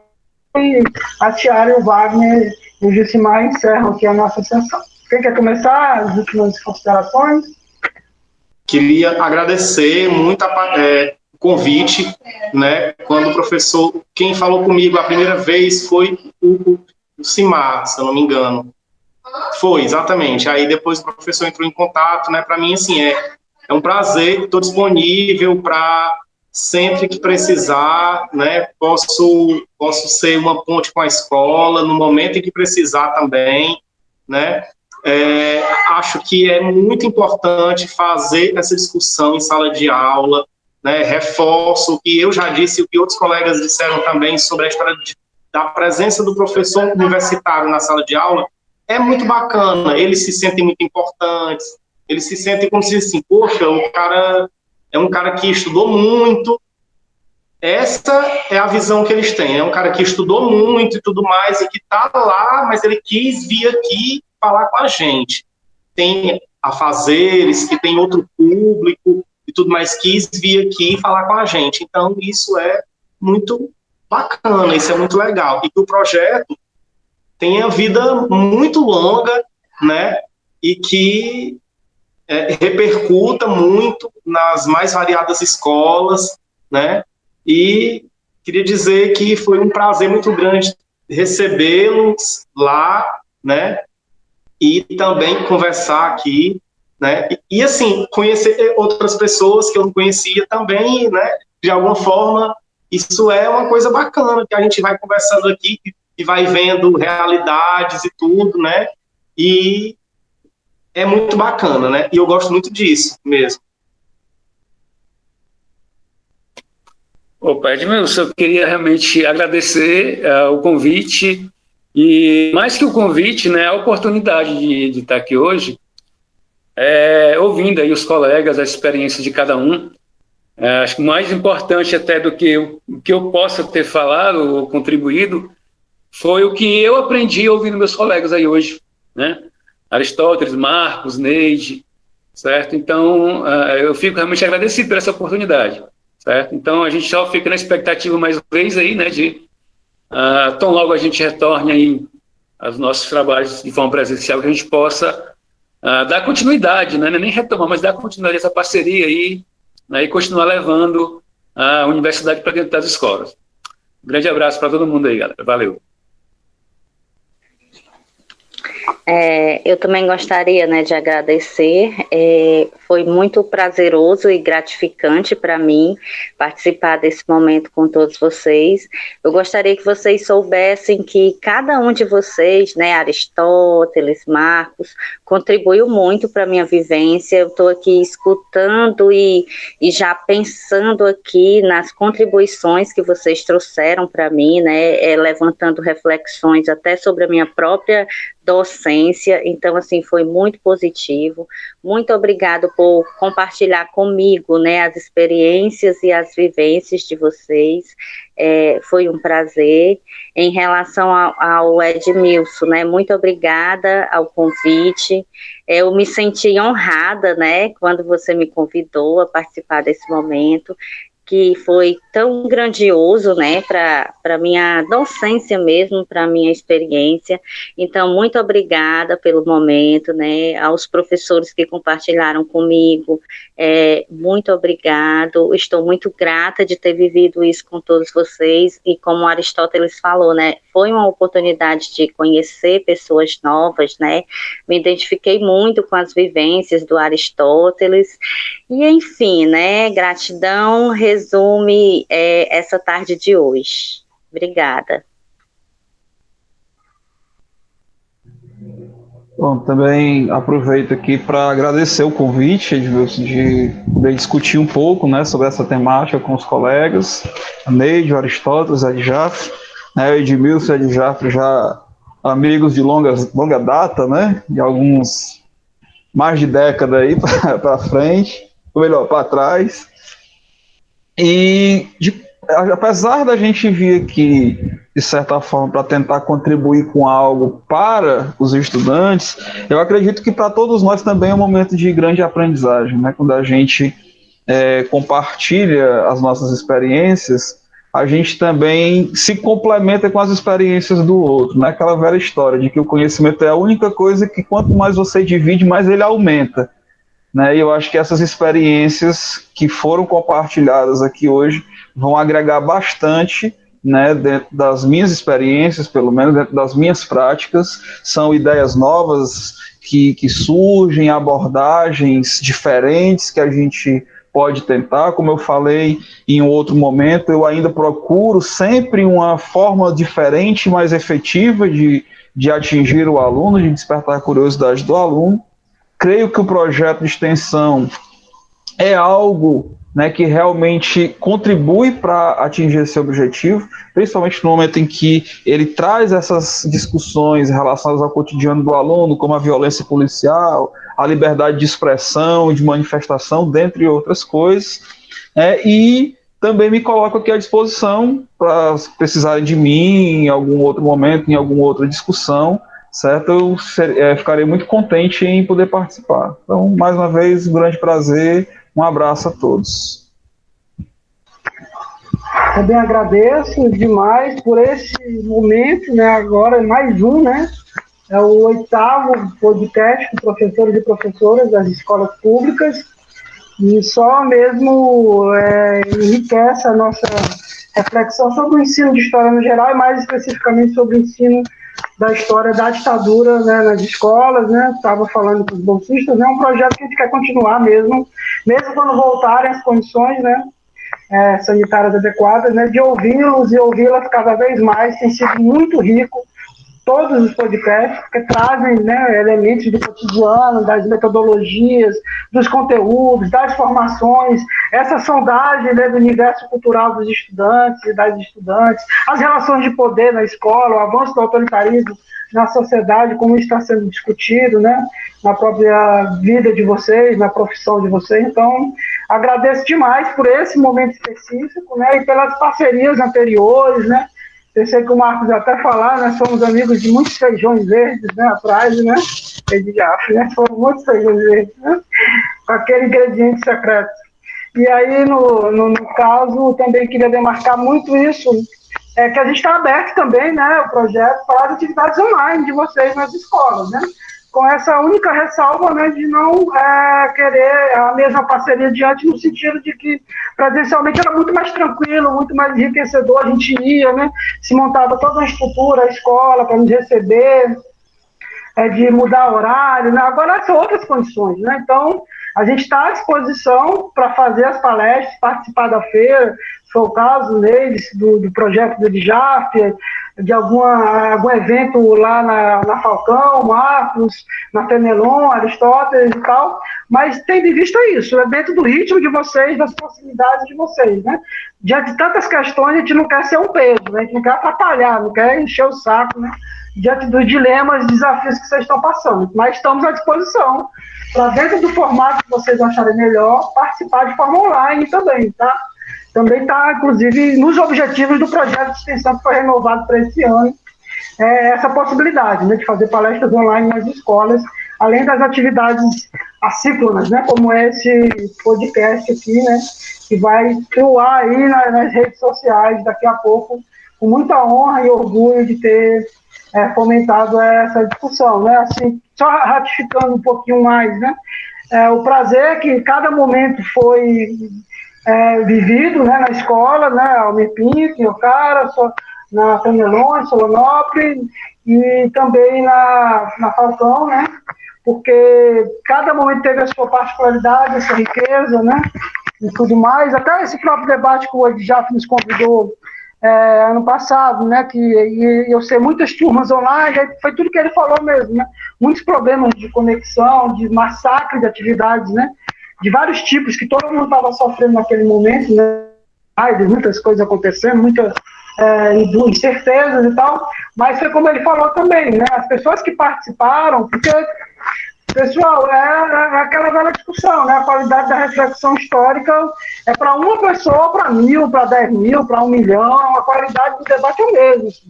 e a Tiara e o Wagner o Jusimar encerram aqui a nossa sessão. Quem quer começar as últimas considerações? Queria agradecer muito é, o convite, né, quando o professor, quem falou comigo a primeira vez foi o, o Simar, se eu não me engano. Foi, exatamente. Aí depois o professor entrou em contato, né? Para mim, assim, é, é um prazer, estou disponível para sempre que precisar, né? Posso, posso ser uma ponte com a escola, no momento em que precisar também, né? É, acho que é muito importante fazer essa discussão em sala de aula, né? Reforço o que eu já disse o que outros colegas disseram também sobre a história de, da presença do professor universitário na sala de aula, é muito bacana, eles se sentem muito importantes, eles se sentem como se assim, poxa, o cara é um cara que estudou muito, essa é a visão que eles têm, é um cara que estudou muito e tudo mais, e que tá lá, mas ele quis vir aqui falar com a gente. Tem afazeres, que tem outro público e tudo mais, quis vir aqui falar com a gente. Então, isso é muito bacana, isso é muito legal. E que o projeto tenha vida muito longa, né? E que é, repercuta muito nas mais variadas escolas, né? E queria dizer que foi um prazer muito grande recebê-los lá, né? E também conversar aqui, né? E, e, assim, conhecer outras pessoas que eu não conhecia também, né? De alguma forma, isso é uma coisa bacana que a gente vai conversando aqui e vai vendo realidades e tudo, né? E é muito bacana, né? E eu gosto muito disso mesmo. Opa, Edmilson, eu queria realmente agradecer uh, o convite e mais que o convite, né, a oportunidade de, de estar aqui hoje, é, ouvindo aí os colegas, a experiência de cada um. É, acho que mais importante até do que o que eu possa ter falado ou contribuído foi o que eu aprendi ouvindo meus colegas aí hoje, né? Aristóteles, Marcos, Neide, certo? Então, uh, eu fico realmente agradecido por essa oportunidade, certo? Então, a gente só fica na expectativa mais uma vez aí, né, de uh, tão logo a gente retorne aí aos nossos trabalhos de forma presencial, que a gente possa uh, dar continuidade, né? Nem retomar, mas dar continuidade a essa parceria aí, né, e continuar levando a universidade para dentro das escolas. Um grande abraço para todo mundo aí, galera. Valeu. É, eu também gostaria né, de agradecer. É, foi muito prazeroso e gratificante para mim participar desse momento com todos vocês. Eu gostaria que vocês soubessem que cada um de vocês, né, Aristóteles, Marcos, contribuiu muito para a minha vivência. Eu estou aqui escutando e, e já pensando aqui nas contribuições que vocês trouxeram para mim, né, é, levantando reflexões até sobre a minha própria docência, então assim foi muito positivo. Muito obrigado por compartilhar comigo, né, as experiências e as vivências de vocês. É, foi um prazer. Em relação ao, ao Edmilson, né, muito obrigada ao convite. Eu me senti honrada, né, quando você me convidou a participar desse momento que foi tão grandioso, né, para minha docência mesmo, para minha experiência. Então, muito obrigada pelo momento, né, aos professores que compartilharam comigo, é, muito obrigado. Estou muito grata de ter vivido isso com todos vocês e como Aristóteles falou, né, foi uma oportunidade de conhecer pessoas novas, né, me identifiquei muito com as vivências do Aristóteles e, enfim, né, gratidão, resume é, essa tarde de hoje. Obrigada. Bom, também aproveito aqui para agradecer o convite, de poder discutir um pouco né, sobre essa temática com os colegas, Neide, Aristóteles, a Edjaf, né, Edmilson e a Edjaf já amigos de longa, longa data, né, de alguns mais de década aí para frente, ou melhor, para trás. E de, apesar da gente vir aqui, de certa forma, para tentar contribuir com algo para os estudantes, eu acredito que para todos nós também é um momento de grande aprendizagem, né? quando a gente é, compartilha as nossas experiências, a gente também se complementa com as experiências do outro, né? Aquela velha história de que o conhecimento é a única coisa que quanto mais você divide, mais ele aumenta. Né? E eu acho que essas experiências que foram compartilhadas aqui hoje vão agregar bastante né, dentro das minhas experiências, pelo menos dentro das minhas práticas, são ideias novas que, que surgem, abordagens diferentes que a gente pode tentar. Como eu falei em outro momento, eu ainda procuro sempre uma forma diferente, mais efetiva de, de atingir o aluno, de despertar a curiosidade do aluno creio que o projeto de extensão é algo né, que realmente contribui para atingir esse objetivo, principalmente no momento em que ele traz essas discussões relacionadas ao cotidiano do aluno, como a violência policial, a liberdade de expressão de manifestação, dentre outras coisas, é, e também me coloco aqui à disposição para precisarem de mim em algum outro momento, em alguma outra discussão, certo? Eu ser, é, ficarei muito contente em poder participar. Então, mais uma vez, um grande prazer, um abraço a todos. Também agradeço demais por esse momento, né? Agora mais um, né? É o oitavo podcast com professores e professoras das escolas públicas e só mesmo é, enriquece a nossa reflexão sobre o ensino de história no geral e mais especificamente sobre o ensino da história da ditadura né, nas escolas, né? Estava falando com os bolsistas, é né, um projeto que a gente quer continuar mesmo, mesmo quando voltarem as condições, né? É, sanitárias adequadas, né, de ouvi-los e ouvi-las cada vez mais, tem sido muito rico todos os podcasts, porque trazem né, elementos do cotidiano, das metodologias, dos conteúdos, das formações, essa sondagem né, do universo cultural dos estudantes e das estudantes, as relações de poder na escola, o avanço do autoritarismo na sociedade, como está sendo discutido, né, na própria vida de vocês, na profissão de vocês. Então, agradeço demais por esse momento específico, né, e pelas parcerias anteriores, né, Pensei que o Marcos até falar, nós somos amigos de muitos feijões verdes, né, atrás, né, de af, né, foram muitos feijões verdes, né, com aquele ingrediente secreto. E aí, no, no, no caso, também queria demarcar muito isso, é que a gente está aberto também, né, o projeto, para as atividades online de vocês nas escolas, né, com essa única ressalva né, de não é, querer a mesma parceria diante, no sentido de que presencialmente era muito mais tranquilo, muito mais enriquecedor, a gente ia, né, se montava toda uma estrutura, a escola para nos receber, é, de mudar horário, né? agora são outras condições. Né? Então, a gente está à disposição para fazer as palestras, participar da feira, for o caso deles, do, do projeto do DJAF, de alguma, algum evento lá na, na Falcão, Marcos, na Fenelon, Aristóteles e tal, mas tendo em vista isso, é dentro do ritmo de vocês, das possibilidades de vocês, né? Diante de tantas questões, a gente não quer ser um peso, né? a gente não quer atrapalhar, não quer encher o saco, né? Diante dos dilemas, desafios que vocês estão passando, mas estamos à disposição para dentro do formato que vocês acharem melhor, participar de forma online também, tá? Também está, inclusive, nos objetivos do projeto de extensão que foi renovado para esse ano, é essa possibilidade né, de fazer palestras online nas escolas, além das atividades assíncronas, né, como esse podcast aqui, né, que vai voar aí nas, nas redes sociais daqui a pouco, com muita honra e orgulho de ter é, fomentado essa discussão, né, assim, só ratificando um pouquinho mais, né, é, o prazer que cada momento foi é, vivido né, na escola, né, Almir Pinto, Iocara, na Canelões, Solonópolis e também na, na Falcão, né, porque cada momento teve a sua particularidade, a sua riqueza, né, e tudo mais. Até esse próprio debate que o Edjaf nos convidou é, ano passado, né, que eu ser muitas turmas online, foi tudo que ele falou mesmo, né, muitos problemas de conexão, de massacre de atividades, né, de vários tipos que todo mundo estava sofrendo naquele momento, né? Ai, muitas coisas acontecendo, muitas é, incertezas e tal, mas foi como ele falou também, né? As pessoas que participaram, porque, pessoal, é, é aquela velha discussão, né? A qualidade da reflexão histórica é para uma pessoa, para mil, para dez mil, para um milhão, a qualidade do debate é o mesmo. Assim.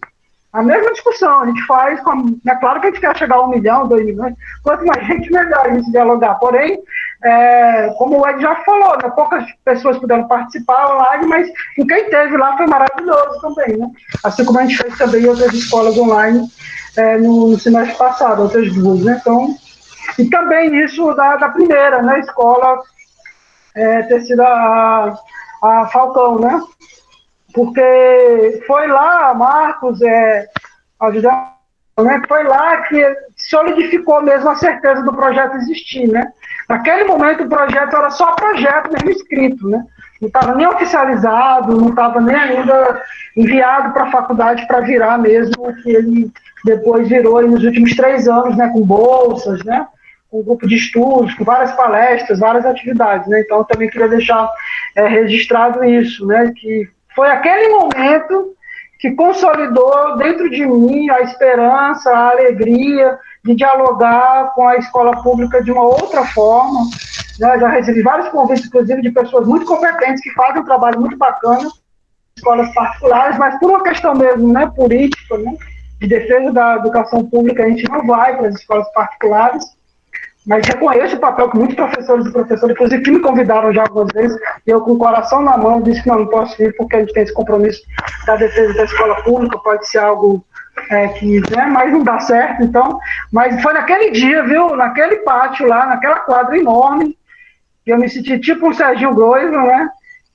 A mesma discussão, a gente faz, com, é claro que a gente quer chegar a um milhão, dois milhões, quanto mais gente, melhor a gente dialogar. Porém, é, como o Ed já falou, né, poucas pessoas puderam participar online, mas quem teve lá foi maravilhoso também, né? Assim como a gente fez também em outras escolas online é, no, no, semestre passado, outras duas, né? Então, e também isso da, da primeira, né, escola é, ter sido a, a Falcão, né? Porque foi lá, Marcos, é, ajudar né, foi lá que solidificou mesmo a certeza do projeto existir, né? Naquele momento o projeto era só projeto mesmo escrito, né? Não estava nem oficializado, não estava nem ainda enviado para a faculdade para virar mesmo o que ele depois virou nos últimos três anos, né? Com bolsas, né? Com grupo de estudos, com várias palestras, várias atividades, né? Então também queria deixar é, registrado isso, né? Que foi aquele momento que consolidou dentro de mim a esperança, a alegria de dialogar com a escola pública de uma outra forma. Né? Já recebi vários convites, inclusive, de pessoas muito competentes que fazem um trabalho muito bacana escolas particulares, mas por uma questão mesmo né, política, né, de defesa da educação pública, a gente não vai para as escolas particulares. Mas reconheço o papel que muitos professores e professoras, inclusive que me convidaram já algumas vezes, e eu com o coração na mão disse que não, não posso ir porque a gente tem esse compromisso da defesa da escola pública, pode ser algo é, que, né, mas não dá certo, então. Mas foi naquele dia, viu, naquele pátio lá, naquela quadra enorme, que eu me senti tipo um Serginho Groisman, né?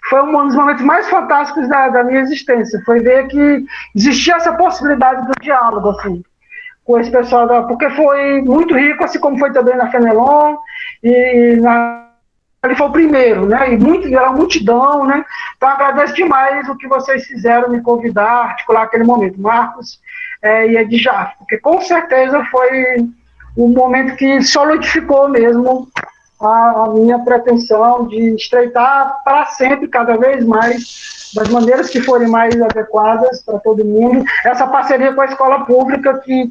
Foi um dos momentos mais fantásticos da, da minha existência, foi ver que existia essa possibilidade do diálogo, assim com esse pessoal da. Porque foi muito rico, assim como foi também na Fenelon, e na. Ele foi o primeiro, né? E muito, era uma multidão, né? Então agradeço demais o que vocês fizeram, me convidar, articular aquele momento. Marcos é, e Edjaf, porque com certeza foi o momento que solidificou mesmo a, a, minha pretensão de estreitar para sempre, cada vez mais, das maneiras que forem mais adequadas para todo mundo, essa parceria com a escola pública que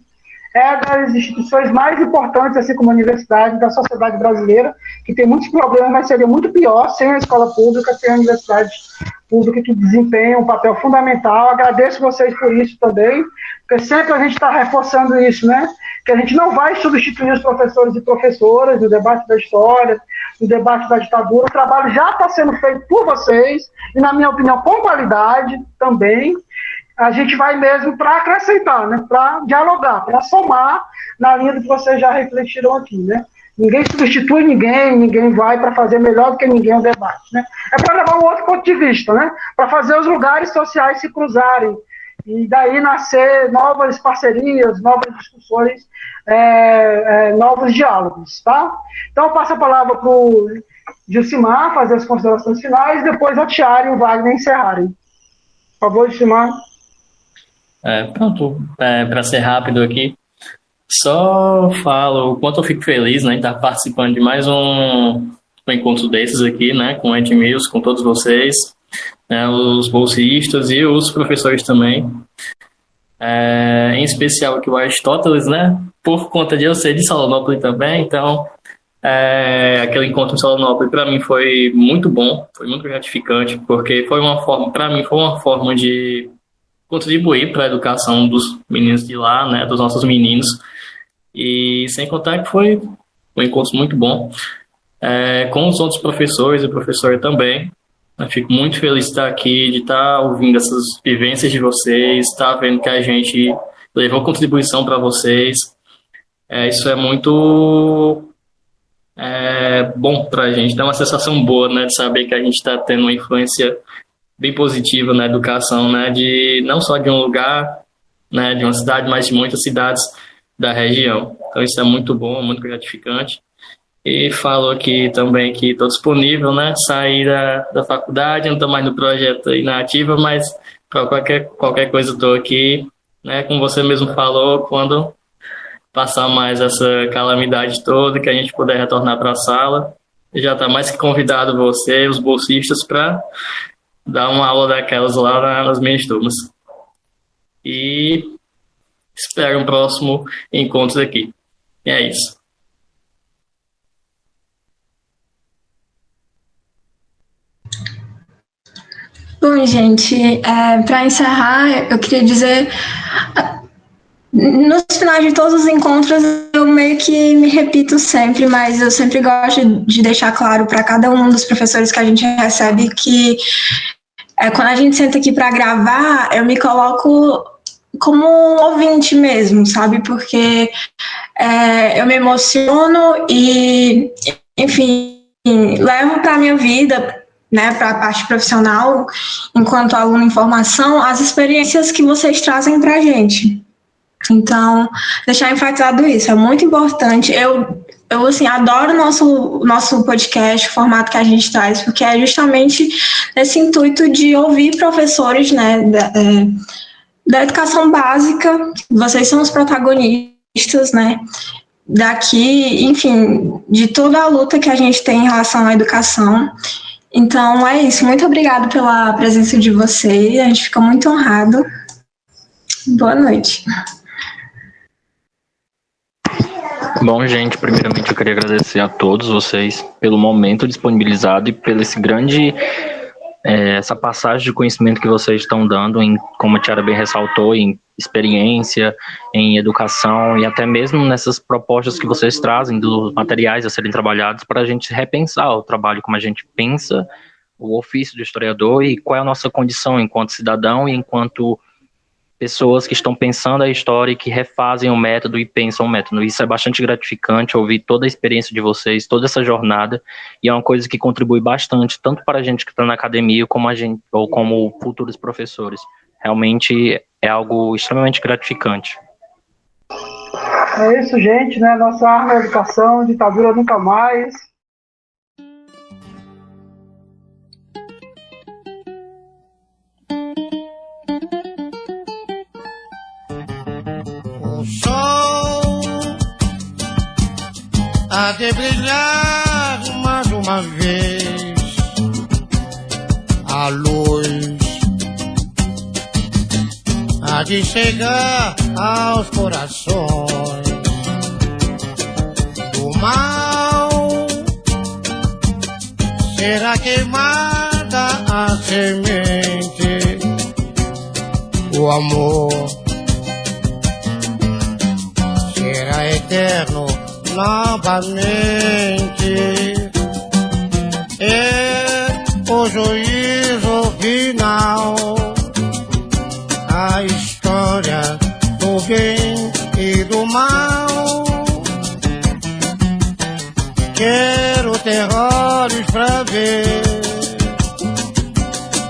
é das instituições mais importantes, assim como a universidade, da sociedade brasileira, que tem muitos problemas, mas seria muito pior sem a escola pública, sem a universidade pública que desempenha um papel fundamental. Agradeço vocês por isso também, porque sempre a gente está reforçando isso, né? Que a gente não vai substituir os professores e professoras no debate da história, no debate da ditadura. O trabalho já está sendo feito por vocês, e, na minha opinião, com qualidade também a gente vai mesmo para acrescentar, né? para dialogar, para somar na linha do que vocês já refletiram aqui. Né? Ninguém substitui ninguém, ninguém vai para fazer melhor do que ninguém o debate. Né? É para levar um outro ponto de vista, né? para fazer os lugares sociais se cruzarem e daí nascer novas parcerias, novas discussões, é, é, novos diálogos, tá? Então eu passo a palavra para o Gilcimar fazer as considerações finais, depois a Tiara e o Wagner encerrarem. Por favor, Gilcimar. É, pronto, é, para ser rápido aqui, só falo o quanto eu fico feliz né, de estar participando de mais um, um encontro desses aqui, né, com o Edmilson, com todos vocês né, os bolsistas e os professores também. É, em especial aqui o Aristóteles, né? Por conta de eu ser de Salonópolis também, então é, aquele encontro em Salonópolis para mim foi muito bom, foi muito gratificante, porque foi uma forma, para mim foi uma forma de contribuir para a educação dos meninos de lá, né, dos nossos meninos, e sem contar que foi um encontro muito bom é, com os outros professores e professora também, eu fico muito feliz de estar aqui, de estar ouvindo essas vivências de vocês, estar vendo que a gente levou contribuição para vocês. É, isso é muito é, bom para a gente, dá uma sensação boa, né, de saber que a gente está tendo uma influência bem positiva na educação, né, de não só de um lugar, né, de uma cidade, mas de muitas cidades da região. Então isso é muito bom, muito gratificante. E falou aqui também que estou disponível, né? Sair da, da faculdade, não estou mais no projeto inativa, mas para qualquer, qualquer coisa estou aqui, né? Como você mesmo falou, quando passar mais essa calamidade toda, que a gente puder retornar para a sala, já está mais que convidado você, os bolsistas, para dar uma aula daquelas lá nas minhas turmas. E espero um próximo encontro aqui. E é isso. Bom, gente, é, para encerrar, eu queria dizer. Nos finais de todos os encontros, eu meio que me repito sempre, mas eu sempre gosto de deixar claro para cada um dos professores que a gente recebe que é, quando a gente senta aqui para gravar, eu me coloco como um ouvinte mesmo, sabe? Porque é, eu me emociono e, enfim, levo para minha vida né, para a parte profissional, enquanto aluno em formação, as experiências que vocês trazem para a gente. Então, deixar enfatizado isso, é muito importante. Eu, eu assim, adoro o nosso, nosso podcast, o formato que a gente traz, porque é justamente esse intuito de ouvir professores né, da, é, da educação básica, vocês são os protagonistas, né? Daqui, enfim, de toda a luta que a gente tem em relação à educação. Então é isso. Muito obrigada pela presença de vocês. A gente fica muito honrado. Boa noite. Bom, gente, primeiramente eu queria agradecer a todos vocês pelo momento disponibilizado e pelo esse grande é, essa passagem de conhecimento que vocês estão dando, em, como a Tiara bem ressaltou, em experiência, em educação e até mesmo nessas propostas que vocês trazem dos materiais a serem trabalhados para a gente repensar o trabalho, como a gente pensa o ofício do historiador e qual é a nossa condição enquanto cidadão e enquanto pessoas que estão pensando a história e que refazem o método e pensam o método. Isso é bastante gratificante, ouvir toda a experiência de vocês, toda essa jornada, e é uma coisa que contribui bastante, tanto para a gente que está na academia, como a gente, ou como futuros professores. Realmente é algo extremamente gratificante. É isso, gente, né? Nossa arma é educação, ditadura nunca mais. Há de brilhar mais uma vez. A luz há de chegar aos corações. Do mal será queimada a semente. O amor será eterno novamente. É o juízo final, a história do bem e do mal. Quero terrores pra ver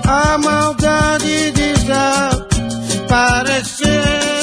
a maldade parecer